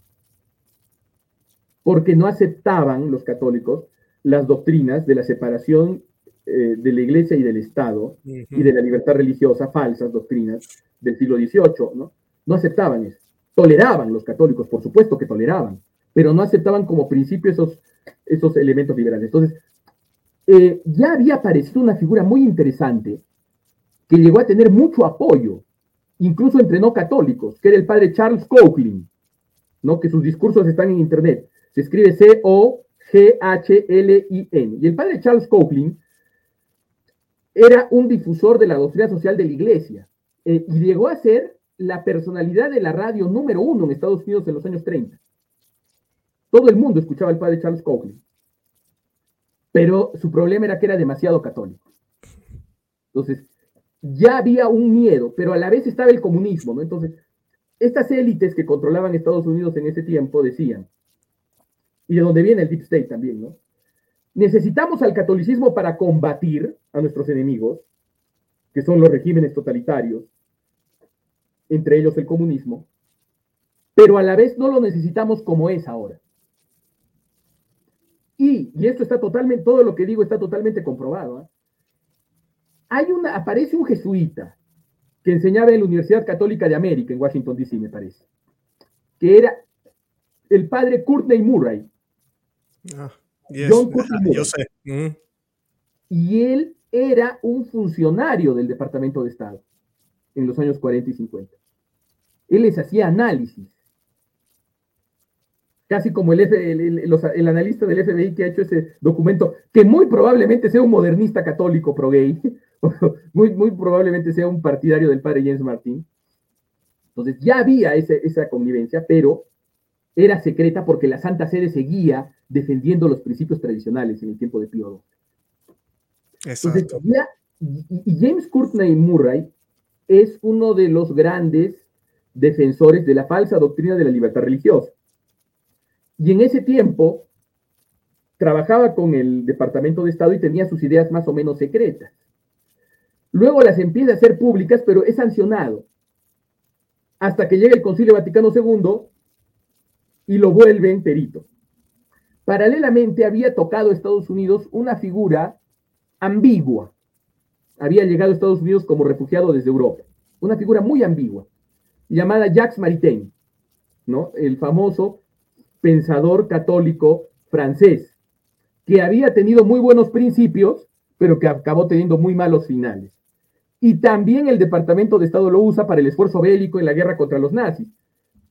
porque no aceptaban los católicos las doctrinas de la separación eh, de la iglesia y del Estado y de la libertad religiosa, falsas doctrinas del siglo XVIII, ¿no? No aceptaban eso. Toleraban los católicos, por supuesto que toleraban, pero no aceptaban como principio esos, esos elementos liberales. Entonces, eh, ya había aparecido una figura muy interesante que llegó a tener mucho apoyo, incluso entre no católicos, que era el padre Charles Coughlin, ¿no? que sus discursos están en internet. Se escribe C-O G-H-L-I-N. Y el padre Charles Coughlin era un difusor de la doctrina social de la iglesia eh, y llegó a ser la personalidad de la radio número uno en Estados Unidos en los años 30. Todo el mundo escuchaba al padre Charles Coughlin, pero su problema era que era demasiado católico. Entonces, ya había un miedo, pero a la vez estaba el comunismo, ¿no? Entonces, estas élites que controlaban Estados Unidos en ese tiempo decían, y de donde viene el Deep State también, ¿no? Necesitamos al catolicismo para combatir a nuestros enemigos, que son los regímenes totalitarios, entre ellos el comunismo, pero a la vez no lo necesitamos como es ahora. Y, y esto está totalmente, todo lo que digo está totalmente comprobado. ¿eh? Hay una, aparece un jesuita que enseñaba en la Universidad Católica de América, en Washington, D.C., me parece, que era el padre Courtney Murray, Ah, John yo sé. Mm. Y él era un funcionario del Departamento de Estado en los años 40 y 50. Él les hacía análisis. Casi como el, el, analista del FBI que ha hecho ese documento, que muy probablemente sea un modernista católico pro-gay, muy, muy probablemente sea un partidario del padre James Martin. Entonces ya había esa convivencia, pero era secreta porque la Santa Sede seguía defendiendo los principios tradicionales en el tiempo de Pío XII. y James Courtney Murray es uno de los grandes defensores de la falsa doctrina de la libertad religiosa. Y en ese tiempo trabajaba con el Departamento de Estado y tenía sus ideas más o menos secretas. Luego las empieza a hacer públicas, pero es sancionado. Hasta que llega el Concilio Vaticano II y lo vuelven perito. Paralelamente había tocado Estados Unidos una figura ambigua. Había llegado a Estados Unidos como refugiado desde Europa. Una figura muy ambigua, llamada Jacques Maritain, ¿no? el famoso pensador católico francés, que había tenido muy buenos principios, pero que acabó teniendo muy malos finales. Y también el Departamento de Estado lo usa para el esfuerzo bélico en la guerra contra los nazis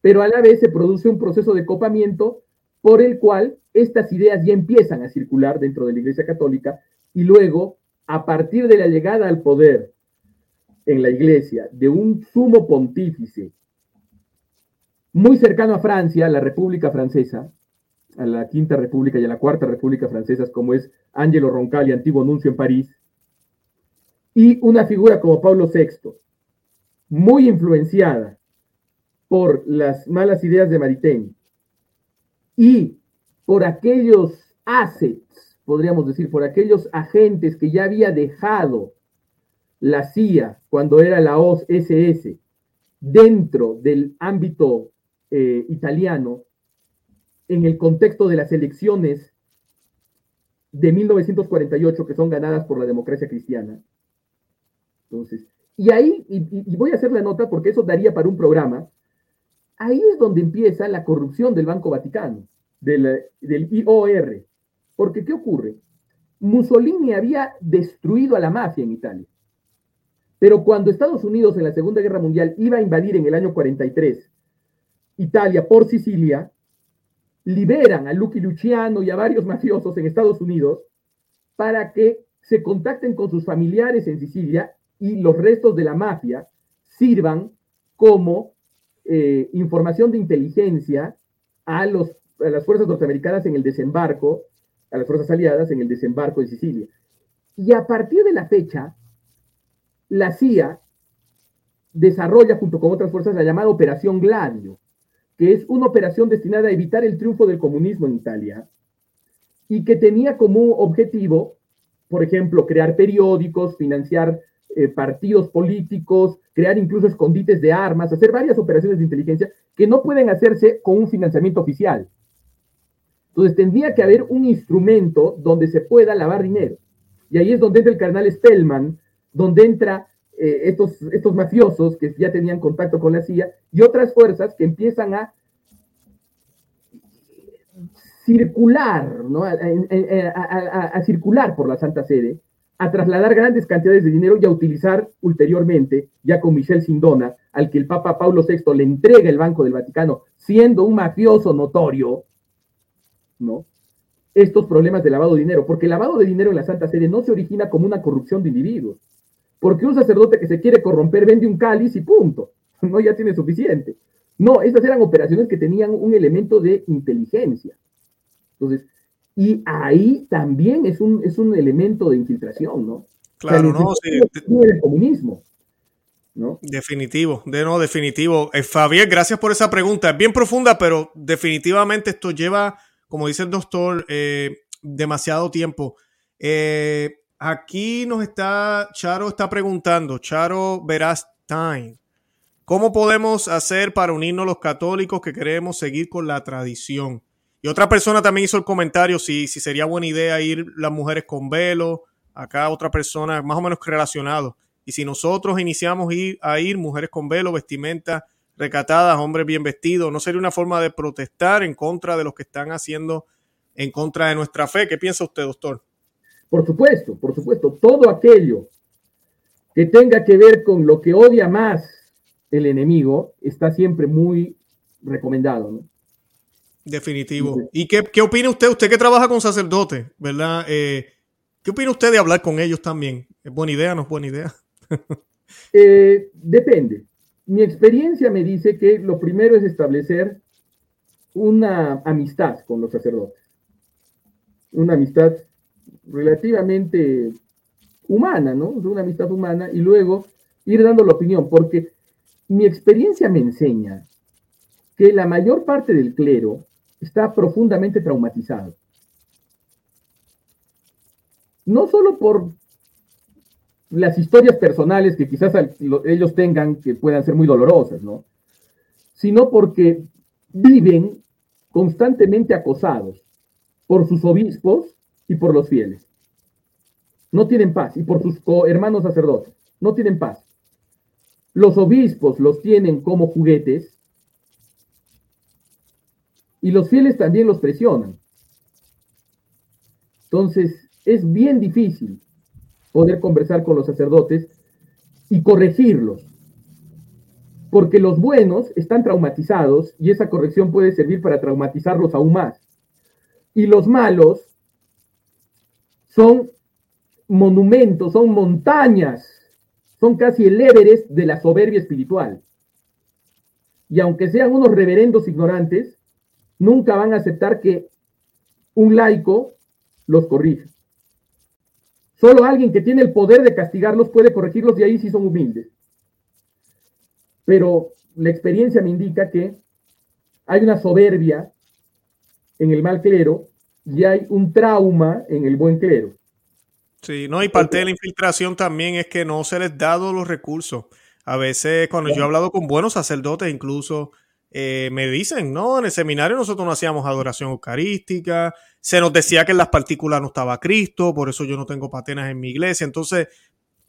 pero a la vez se produce un proceso de copamiento por el cual estas ideas ya empiezan a circular dentro de la Iglesia Católica y luego, a partir de la llegada al poder en la Iglesia de un sumo pontífice muy cercano a Francia, la República Francesa, a la Quinta República y a la Cuarta República Francesas, como es Angelo Roncalli, antiguo nuncio en París, y una figura como Pablo VI, muy influenciada por las malas ideas de Maritain y por aquellos assets, podríamos decir, por aquellos agentes que ya había dejado la CIA cuando era la OSS dentro del ámbito eh, italiano en el contexto de las elecciones de 1948 que son ganadas por la democracia cristiana. Entonces, y ahí, y, voy a hacer la nota porque eso daría para un programa, ahí es donde empieza la corrupción del Banco Vaticano, del, del IOR. Porque, ¿qué ocurre? Mussolini había destruido a la mafia en Italia. Pero cuando Estados Unidos en la Segunda Guerra Mundial iba a invadir en el año 43 Italia por Sicilia, liberan a Lucky Luciano y a varios mafiosos en Estados Unidos para que se contacten con sus familiares en Sicilia y los restos de la mafia sirvan como eh, información de inteligencia a, a las fuerzas norteamericanas en el desembarco, a las fuerzas aliadas en el desembarco de Sicilia. Y a partir de la fecha, la CIA desarrolla junto con otras fuerzas la llamada Operación Gladio, que es una operación destinada a evitar el triunfo del comunismo en Italia y que tenía como objetivo, por ejemplo, crear periódicos, financiar eh, partidos políticos, crear incluso escondites de armas, hacer varias operaciones de inteligencia que no pueden hacerse con un financiamiento oficial. Entonces tendría que haber un instrumento donde se pueda lavar dinero. Y ahí es donde entra el carnal Spellman, donde entra eh, estos, estos mafiosos que ya tenían contacto con la CIA y otras fuerzas que empiezan a circular, ¿no? a, circular por la Santa Sede, a trasladar grandes cantidades de dinero y a utilizar ulteriormente, ya con Michel Sindona, al que el Papa Pablo VI le entrega el Banco del Vaticano, siendo un mafioso notorio, ¿no? Estos problemas de lavado de dinero, porque el lavado de dinero en la Santa Sede no se origina como una corrupción de individuos, porque un sacerdote que se quiere corromper vende un cáliz y punto. No, ya tiene suficiente. No, estas eran operaciones que tenían un elemento de inteligencia. Entonces, y ahí también es un, es un elemento de infiltración, ¿no? Claro, no, sí. El comunismo. ¿No? Definitivo, de no, definitivo. Eh, Fabián, gracias por esa pregunta. Es bien profunda, pero definitivamente esto lleva, como dice el doctor, eh, demasiado tiempo. Eh, Aquí nos está, Charo está preguntando, Charo Verastain, ¿cómo podemos hacer para unirnos los católicos que queremos seguir con la tradición? Y otra persona también hizo el comentario si, si sería buena idea ir las mujeres con velo. Acá otra persona más o menos relacionado. Y si nosotros iniciamos ir, a ir mujeres con velo, vestimenta recatadas, hombres bien vestidos, ¿no sería una forma de protestar en contra de los que están haciendo en contra de nuestra fe? ¿Qué piensa usted, doctor? Por supuesto, por supuesto, todo aquello que tenga que ver con lo que odia más el enemigo está siempre muy recomendado, ¿no? Definitivo. ¿Y qué, qué, opina usted? Usted que trabaja con sacerdotes, ¿verdad? Eh, ¿Qué opina usted de hablar con ellos también? ¿Es buena idea o no es buena idea? Eh, depende. Mi experiencia me dice que lo primero es establecer una amistad con los sacerdotes. Una amistad relativamente humana, ¿no? Una amistad humana y luego ir dando la opinión, porque mi experiencia me enseña que la mayor parte del clero está profundamente traumatizado. No solo por las historias personales que quizás ellos tengan que puedan ser muy dolorosas, ¿no? Sino porque viven constantemente acosados por sus obispos y por los fieles. No tienen paz. Y por sus hermanos sacerdotes. No tienen paz. Los obispos los tienen como juguetes y los fieles también los presionan. Entonces, es bien difícil poder conversar con los sacerdotes y corregirlos, porque los buenos están traumatizados y esa corrección puede servir para traumatizarlos aún más. Y los malos son monumentos, son montañas, son casi el Everest de la soberbia espiritual. Y aunque sean unos reverendos ignorantes, nunca van a aceptar que un laico los corrija. Solo alguien que tiene el poder de castigarlos puede corregirlos y ahí sí son humildes. Pero la experiencia me indica que hay una soberbia en el mal clero y hay un trauma en el buen clero. Sí, no, y parte de la infiltración también es que no se les dado los recursos. A veces cuando yo he hablado con buenos sacerdotes, incluso eh, me dicen, no, en el seminario nosotros no hacíamos adoración eucarística, se nos decía que en las partículas no estaba Cristo, por eso yo no tengo patenas en mi iglesia. Entonces,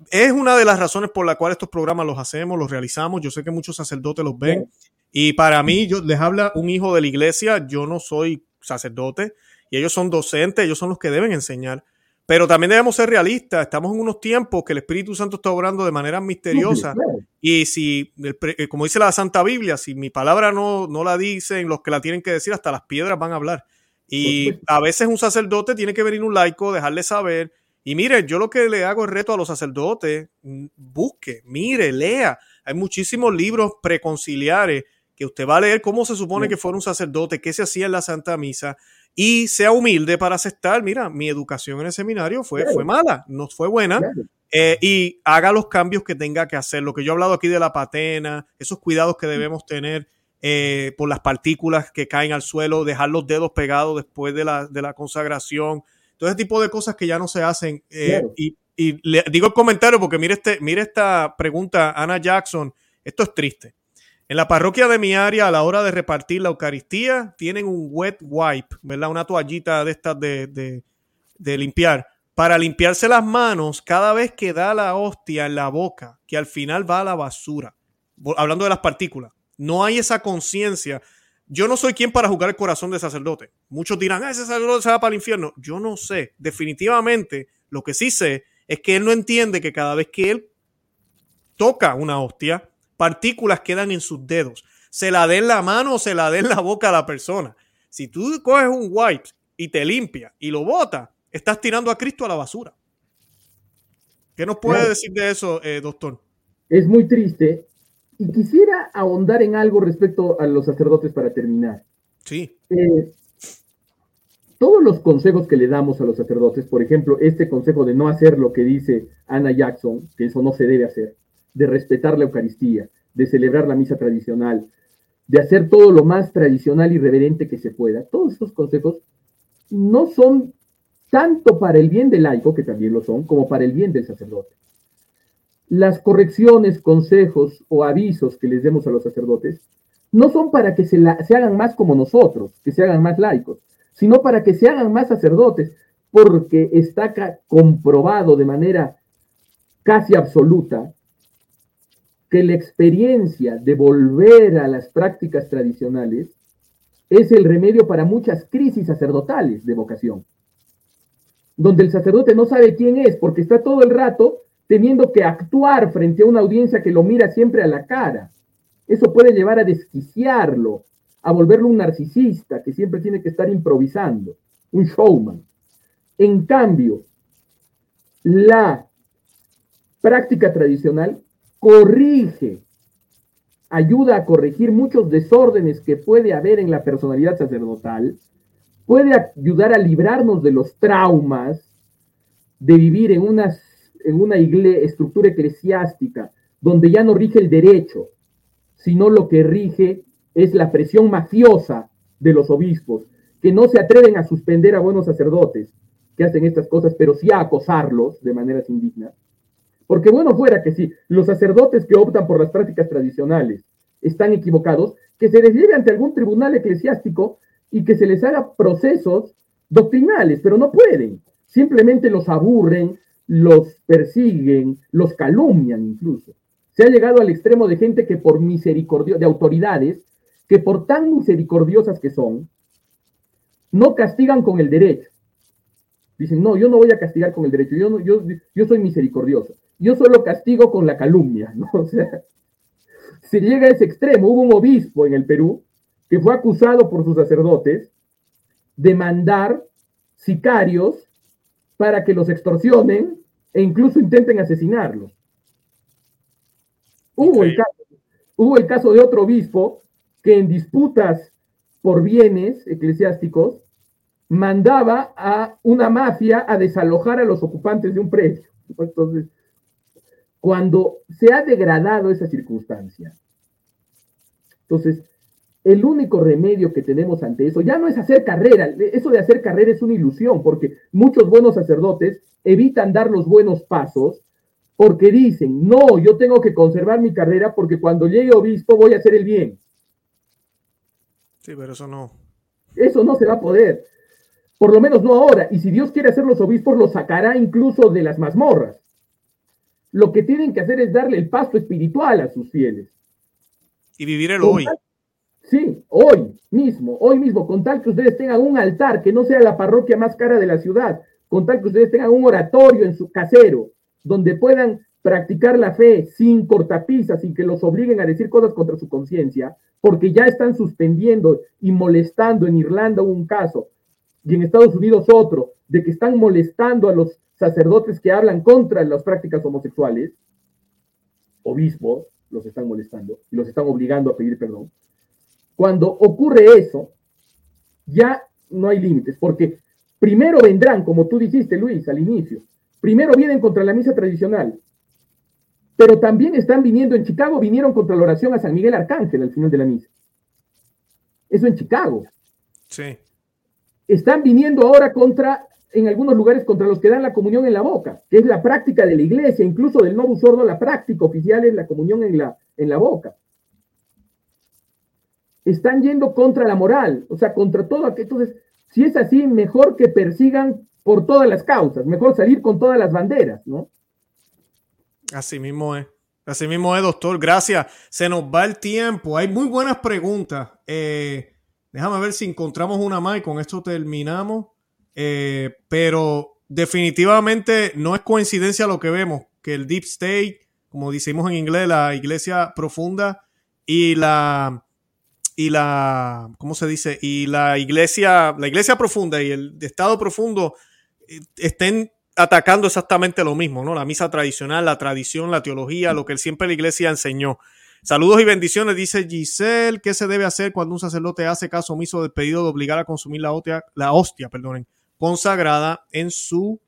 es una de las razones por la cual estos programas los hacemos, los realizamos. Yo sé que muchos sacerdotes los ven. Y para mí, yo, les habla un hijo de la iglesia, yo no soy sacerdote y ellos son docentes, ellos son los que deben enseñar. Pero también debemos ser realistas. Estamos en unos tiempos que el Espíritu Santo está obrando de manera misteriosa. Y si, eh, como dice la Santa Biblia, si mi palabra no, no la dicen los que la tienen que decir, hasta las piedras van a hablar. Y a veces un sacerdote tiene que venir un laico, dejarle saber. Y mire, yo lo que le hago el reto a los sacerdotes, mm, busque, mire, lea. Hay muchísimos libros preconciliares que usted va a leer cómo se supone que fuera un sacerdote, qué se hacía en la Santa Misa y sea humilde para aceptar, mira, mi educación en el seminario fue, fue mala, no fue buena, eh, y haga los cambios que tenga que hacer. Lo que yo he hablado aquí de la patena, esos cuidados que debemos tener eh, por las partículas que caen al suelo, dejar los dedos pegados después de la, de la consagración, todo ese tipo de cosas que ya no se hacen. Eh, y, y, le digo el comentario porque mire, este, mire esta pregunta, Ana Jackson, esto es triste. En la parroquia de mi área, a la hora de repartir la Eucaristía, tienen un wet wipe, ¿verdad? Una toallita de estas de, limpiar. Para limpiarse las manos cada vez que da la hostia en la boca, que al final va a la basura. Hablando de las partículas. No hay esa conciencia. Yo no soy quien para jugar el corazón de sacerdote. Muchos dirán, ah, ese sacerdote se va para el infierno. Yo no sé. Definitivamente, lo que sí sé es que él no entiende que cada vez que él toca una hostia, partículas quedan en sus dedos. Se la den la mano o se la den la boca a la persona. Si tú coges un wipe y te limpia y lo botas, estás tirando a Cristo a la basura. ¿Qué nos puede decir de eso, eh, doctor? Es muy triste y quisiera ahondar en algo respecto a los sacerdotes para terminar. Sí. Eh, todos los consejos que le damos a los sacerdotes, por ejemplo, este consejo de no hacer lo que dice Anna Jackson, que eso no se debe hacer, de respetar la Eucaristía, de celebrar la misa tradicional, de hacer todo lo más tradicional y reverente que se pueda. Todos estos consejos no son tanto para el bien del laico, que también lo son, como para el bien del sacerdote. Las correcciones, consejos o avisos que les demos a los sacerdotes no son para que se, se hagan más como nosotros, que se hagan más laicos, sino para que se hagan más sacerdotes, porque está comprobado de manera casi absoluta que la experiencia de volver a las prácticas tradicionales es el remedio para muchas crisis sacerdotales de vocación, donde el sacerdote no sabe quién es porque está todo el rato teniendo que actuar frente a una audiencia que lo mira siempre a la cara. Eso puede llevar a desquiciarlo, a volverlo un narcisista que siempre tiene que estar improvisando, un showman. En cambio, la práctica tradicional corrige, ayuda a corregir muchos desórdenes que puede haber en la personalidad sacerdotal, puede ayudar a librarnos de los traumas de vivir en una, estructura eclesiástica donde ya no rige el derecho, sino lo que rige es la presión mafiosa de los obispos, que no se atreven a suspender a buenos sacerdotes que hacen estas cosas, pero sí a acosarlos de maneras indignas porque bueno fuera que si los sacerdotes que optan por las prácticas tradicionales están equivocados, que se les lleve ante algún tribunal eclesiástico y que se les haga procesos doctrinales, pero no pueden. Simplemente los aburren, los persiguen, los calumnian incluso. Se ha llegado al extremo de gente que por misericordia, de autoridades, que por tan misericordiosas que son, no castigan con el derecho. Dicen, no, yo no voy a castigar con el derecho, yo, yo, yo soy misericordioso yo solo castigo con la calumnia, ¿no? O sea, se llega a ese extremo. Hubo un obispo en el Perú que fue acusado por sus sacerdotes de mandar sicarios para que los extorsionen e incluso intenten asesinarlos. Hubo el, caso, hubo el caso de otro obispo que en disputas por bienes eclesiásticos mandaba a una mafia a desalojar a los ocupantes de un predio. Entonces, cuando se ha degradado esa circunstancia, entonces, el único remedio que tenemos ante eso ya no es hacer carrera, eso de hacer carrera es una ilusión, porque muchos buenos sacerdotes evitan dar los buenos pasos porque dicen, no, yo tengo que conservar mi carrera porque cuando llegue obispo voy a hacer el bien. Sí, pero eso no. Eso no se va a poder. Por lo menos no ahora. Y si Dios quiere hacer los obispos, los sacará incluso de las mazmorras. Lo que tienen que hacer es darle el pasto espiritual a sus fieles. Y vivir el hoy. sí, hoy mismo, hoy mismo, con tal que ustedes tengan un altar que no sea la parroquia más cara de la ciudad, con tal que ustedes tengan un oratorio en su casero, donde puedan practicar la fe sin cortapisas, sin que los obliguen a decir cosas contra su conciencia, porque ya están suspendiendo y molestando. En Irlanda un caso y en Estados Unidos otro, de que están molestando a los sacerdotes que hablan contra las prácticas homosexuales, obispos los están molestando y los están obligando a pedir perdón. Cuando ocurre eso, ya no hay límites, porque primero vendrán, como tú dijiste, Luis, al inicio, primero vienen contra la misa tradicional, pero también están viniendo en Chicago, vinieron contra la oración a San Miguel Arcángel al final de la misa. Eso en Chicago. Sí están viniendo ahora contra, en algunos lugares, contra los que dan la comunión en la boca, que es la práctica de la iglesia, incluso del nuevo sordo, la práctica oficial es la comunión en la, en la boca. Están yendo contra la moral, o sea, contra todo aquello. Entonces, si es así, mejor que persigan por todas las causas, mejor salir con todas las banderas, ¿no? Así mismo es. Así mismo es, doctor. Gracias. Se nos va el tiempo. Hay muy buenas preguntas. Eh, Déjame ver si encontramos una más y con esto terminamos. Eh, pero definitivamente no es coincidencia lo que vemos, que el Deep State, como decimos en inglés, la iglesia profunda y la y la ¿cómo se dice? y la iglesia la iglesia profunda y el estado profundo eh, estén atacando exactamente lo mismo, ¿no? La misa tradicional, la tradición, la teología, lo que siempre la iglesia enseñó. Saludos y bendiciones, dice Giselle. ¿Qué se debe hacer cuando un sacerdote hace caso omiso del pedido de obligar a consumir la hostia, la hostia perdonen, consagrada en su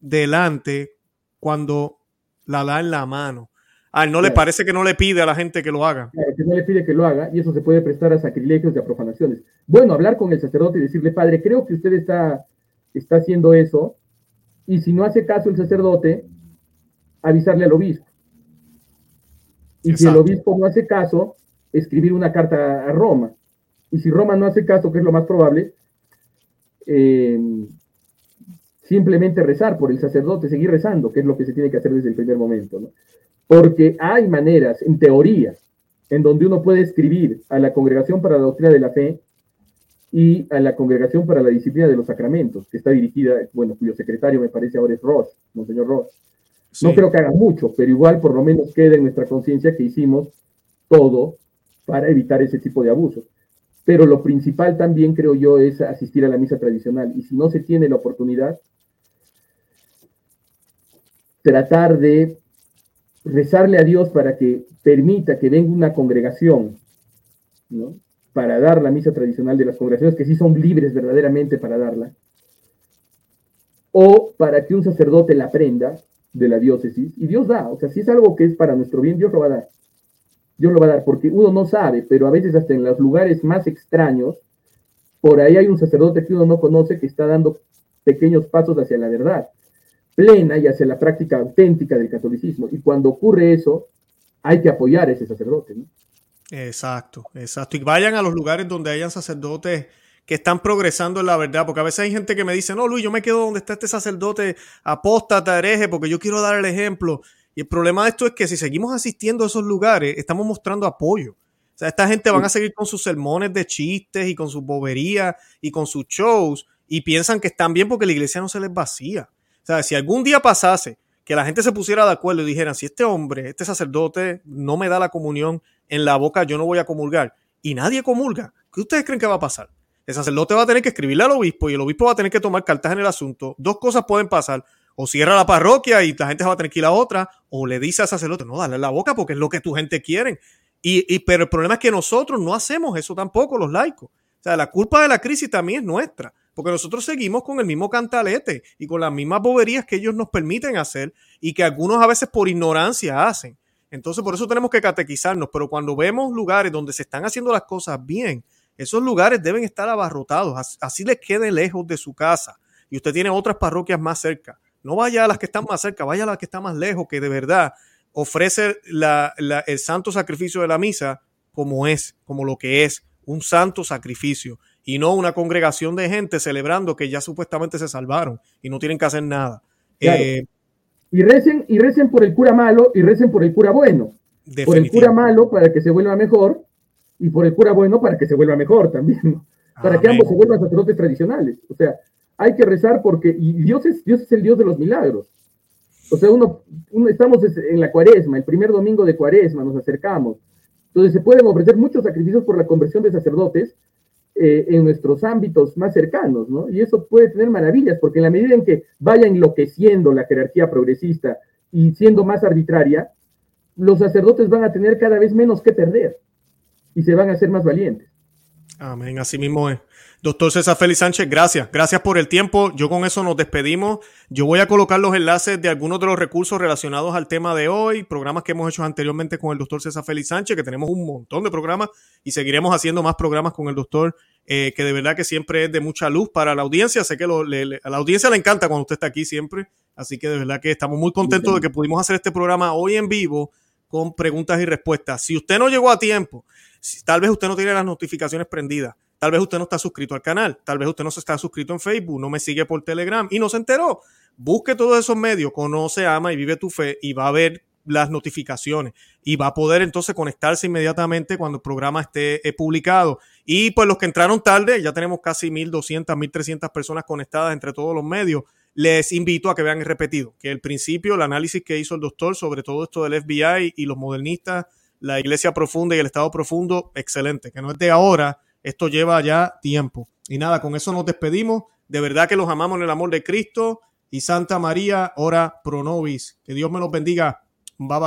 delante cuando la da en la mano? Ah, ¿no le parece que no le pide a la gente que lo haga? que no le pide que lo haga y eso se puede prestar a sacrilegios y a profanaciones. Bueno, hablar con el sacerdote y decirle, padre, creo que usted está, está haciendo eso y si no hace caso el sacerdote, avisarle al obispo. Y si el obispo no hace caso, escribir una carta a Roma. Y si Roma no hace caso, que es lo más probable, eh, simplemente rezar por el sacerdote, seguir rezando, que es lo que se tiene que hacer desde el primer momento. Porque hay maneras, en teoría, en donde uno puede escribir a la Congregación para la Doctrina de la Fe y a la Congregación para la Disciplina de los Sacramentos, que está dirigida, bueno, cuyo secretario me parece ahora es Ross, Monseñor Ross. No creo que haga mucho, pero igual por lo menos quede en nuestra conciencia que hicimos todo para evitar ese tipo de abusos. Pero lo principal también creo yo es asistir a la misa tradicional. Y si no se tiene la oportunidad, tratar de rezarle a Dios para que permita que venga una congregación, ¿no? Para dar la misa tradicional de las congregaciones que sí son libres verdaderamente para darla, o para que un sacerdote la aprenda de la diócesis y Dios da, o sea, si es algo que es para nuestro bien, Dios lo va a dar. Dios lo va a dar, porque uno no sabe, pero a veces hasta en los lugares más extraños, por ahí hay un sacerdote que uno no conoce que está dando pequeños pasos hacia la verdad plena y hacia la práctica auténtica del catolicismo. Y cuando ocurre eso, hay que apoyar a ese sacerdote. Exacto, exacto. Y vayan a los lugares donde hayan sacerdotes que están progresando en la verdad, porque a veces hay gente que me dice, no, Luis, yo me quedo donde está este sacerdote apóstata, hereje, porque yo quiero dar el ejemplo. Y el problema de esto es que si seguimos asistiendo a esos lugares, estamos mostrando apoyo. O sea, esta gente van a seguir con sus sermones de chistes y con sus boberías y con sus shows y piensan que están bien porque la iglesia no se les vacía. O sea, si algún día pasase que la gente se pusiera de acuerdo y dijeran, si este hombre, este sacerdote no me da la comunión en la boca, yo no voy a comulgar, y nadie comulga, ¿qué ustedes creen que va a pasar? El sacerdote va a tener que escribirle al obispo y el obispo va a tener que tomar cartas en el asunto. Dos cosas pueden pasar. O cierra la parroquia y la gente se va a tener que ir a otra, o le dice al sacerdote, no, dale la boca porque es lo que tu gente quiere. Y, pero el problema es que nosotros no hacemos eso tampoco, los laicos. O sea, la culpa de la crisis también es nuestra, porque nosotros seguimos con el mismo cantalete y con las mismas boberías que ellos nos permiten hacer y que algunos a veces por ignorancia hacen. Entonces, por eso tenemos que catequizarnos, pero cuando vemos lugares donde se están haciendo las cosas bien, esos lugares deben estar abarrotados, así les quede lejos de su casa. Y usted tiene otras parroquias más cerca. No vaya a las que están más cerca, vaya a las que están más lejos, que de verdad ofrece el santo sacrificio de la misa como es, como lo que es, un santo sacrificio y no una congregación de gente celebrando que ya supuestamente se salvaron y no tienen que hacer nada. Eh, y recen, y recen por el cura malo y recen por el cura bueno. Por el cura malo para que se vuelva mejor y por el cura bueno para que se vuelva mejor también, para que ambos se vuelvan sacerdotes tradicionales. O sea, hay que rezar porque, y Dios es, Dios es el Dios de los milagros. O sea, uno, estamos en la cuaresma, el primer domingo de cuaresma, nos acercamos. Entonces se pueden ofrecer muchos sacrificios por la conversión de sacerdotes eh, en nuestros ámbitos más cercanos, ¿no? Y eso puede tener maravillas, porque en la medida en que vaya enloqueciendo la jerarquía progresista y siendo más arbitraria, los sacerdotes van a tener cada vez menos que perder y se van a hacer más valientes. Amén, así mismo es. Doctor César Félix Sánchez, gracias. Gracias por el tiempo. Yo con eso nos despedimos. Yo voy a colocar los enlaces de algunos de los recursos relacionados al tema de hoy, programas que hemos hecho anteriormente con el doctor César Félix Sánchez, que tenemos un montón de programas y seguiremos haciendo más programas con el doctor, eh, que de verdad que siempre es de mucha luz para la audiencia. Sé que a la audiencia le encanta cuando usted está aquí siempre. Así que de verdad que estamos muy contentos de que pudimos hacer este programa hoy en vivo con preguntas y respuestas. Si usted no llegó a tiempo, tal vez usted no tiene las notificaciones prendidas, tal vez usted no está suscrito al canal, tal vez usted no se está suscrito en Facebook, no me sigue por Telegram y no se enteró. Busque todos esos medios, conoce, ama y vive tu fe y va a ver las notificaciones y va a poder entonces conectarse inmediatamente cuando el programa esté eh, publicado. Y pues los que entraron tarde, ya tenemos casi 1.200, 1.300 personas conectadas entre todos los medios. Les invito a que vean el repetido, que el principio, el análisis que hizo el doctor sobre todo esto del FBI y los modernistas la iglesia profunda y el estado profundo, excelente, que no es de ahora, esto lleva ya tiempo. Y nada, con eso nos despedimos. De verdad que los amamos en el amor de Cristo y Santa María, ora pro nobis. Que Dios me los bendiga. Bye.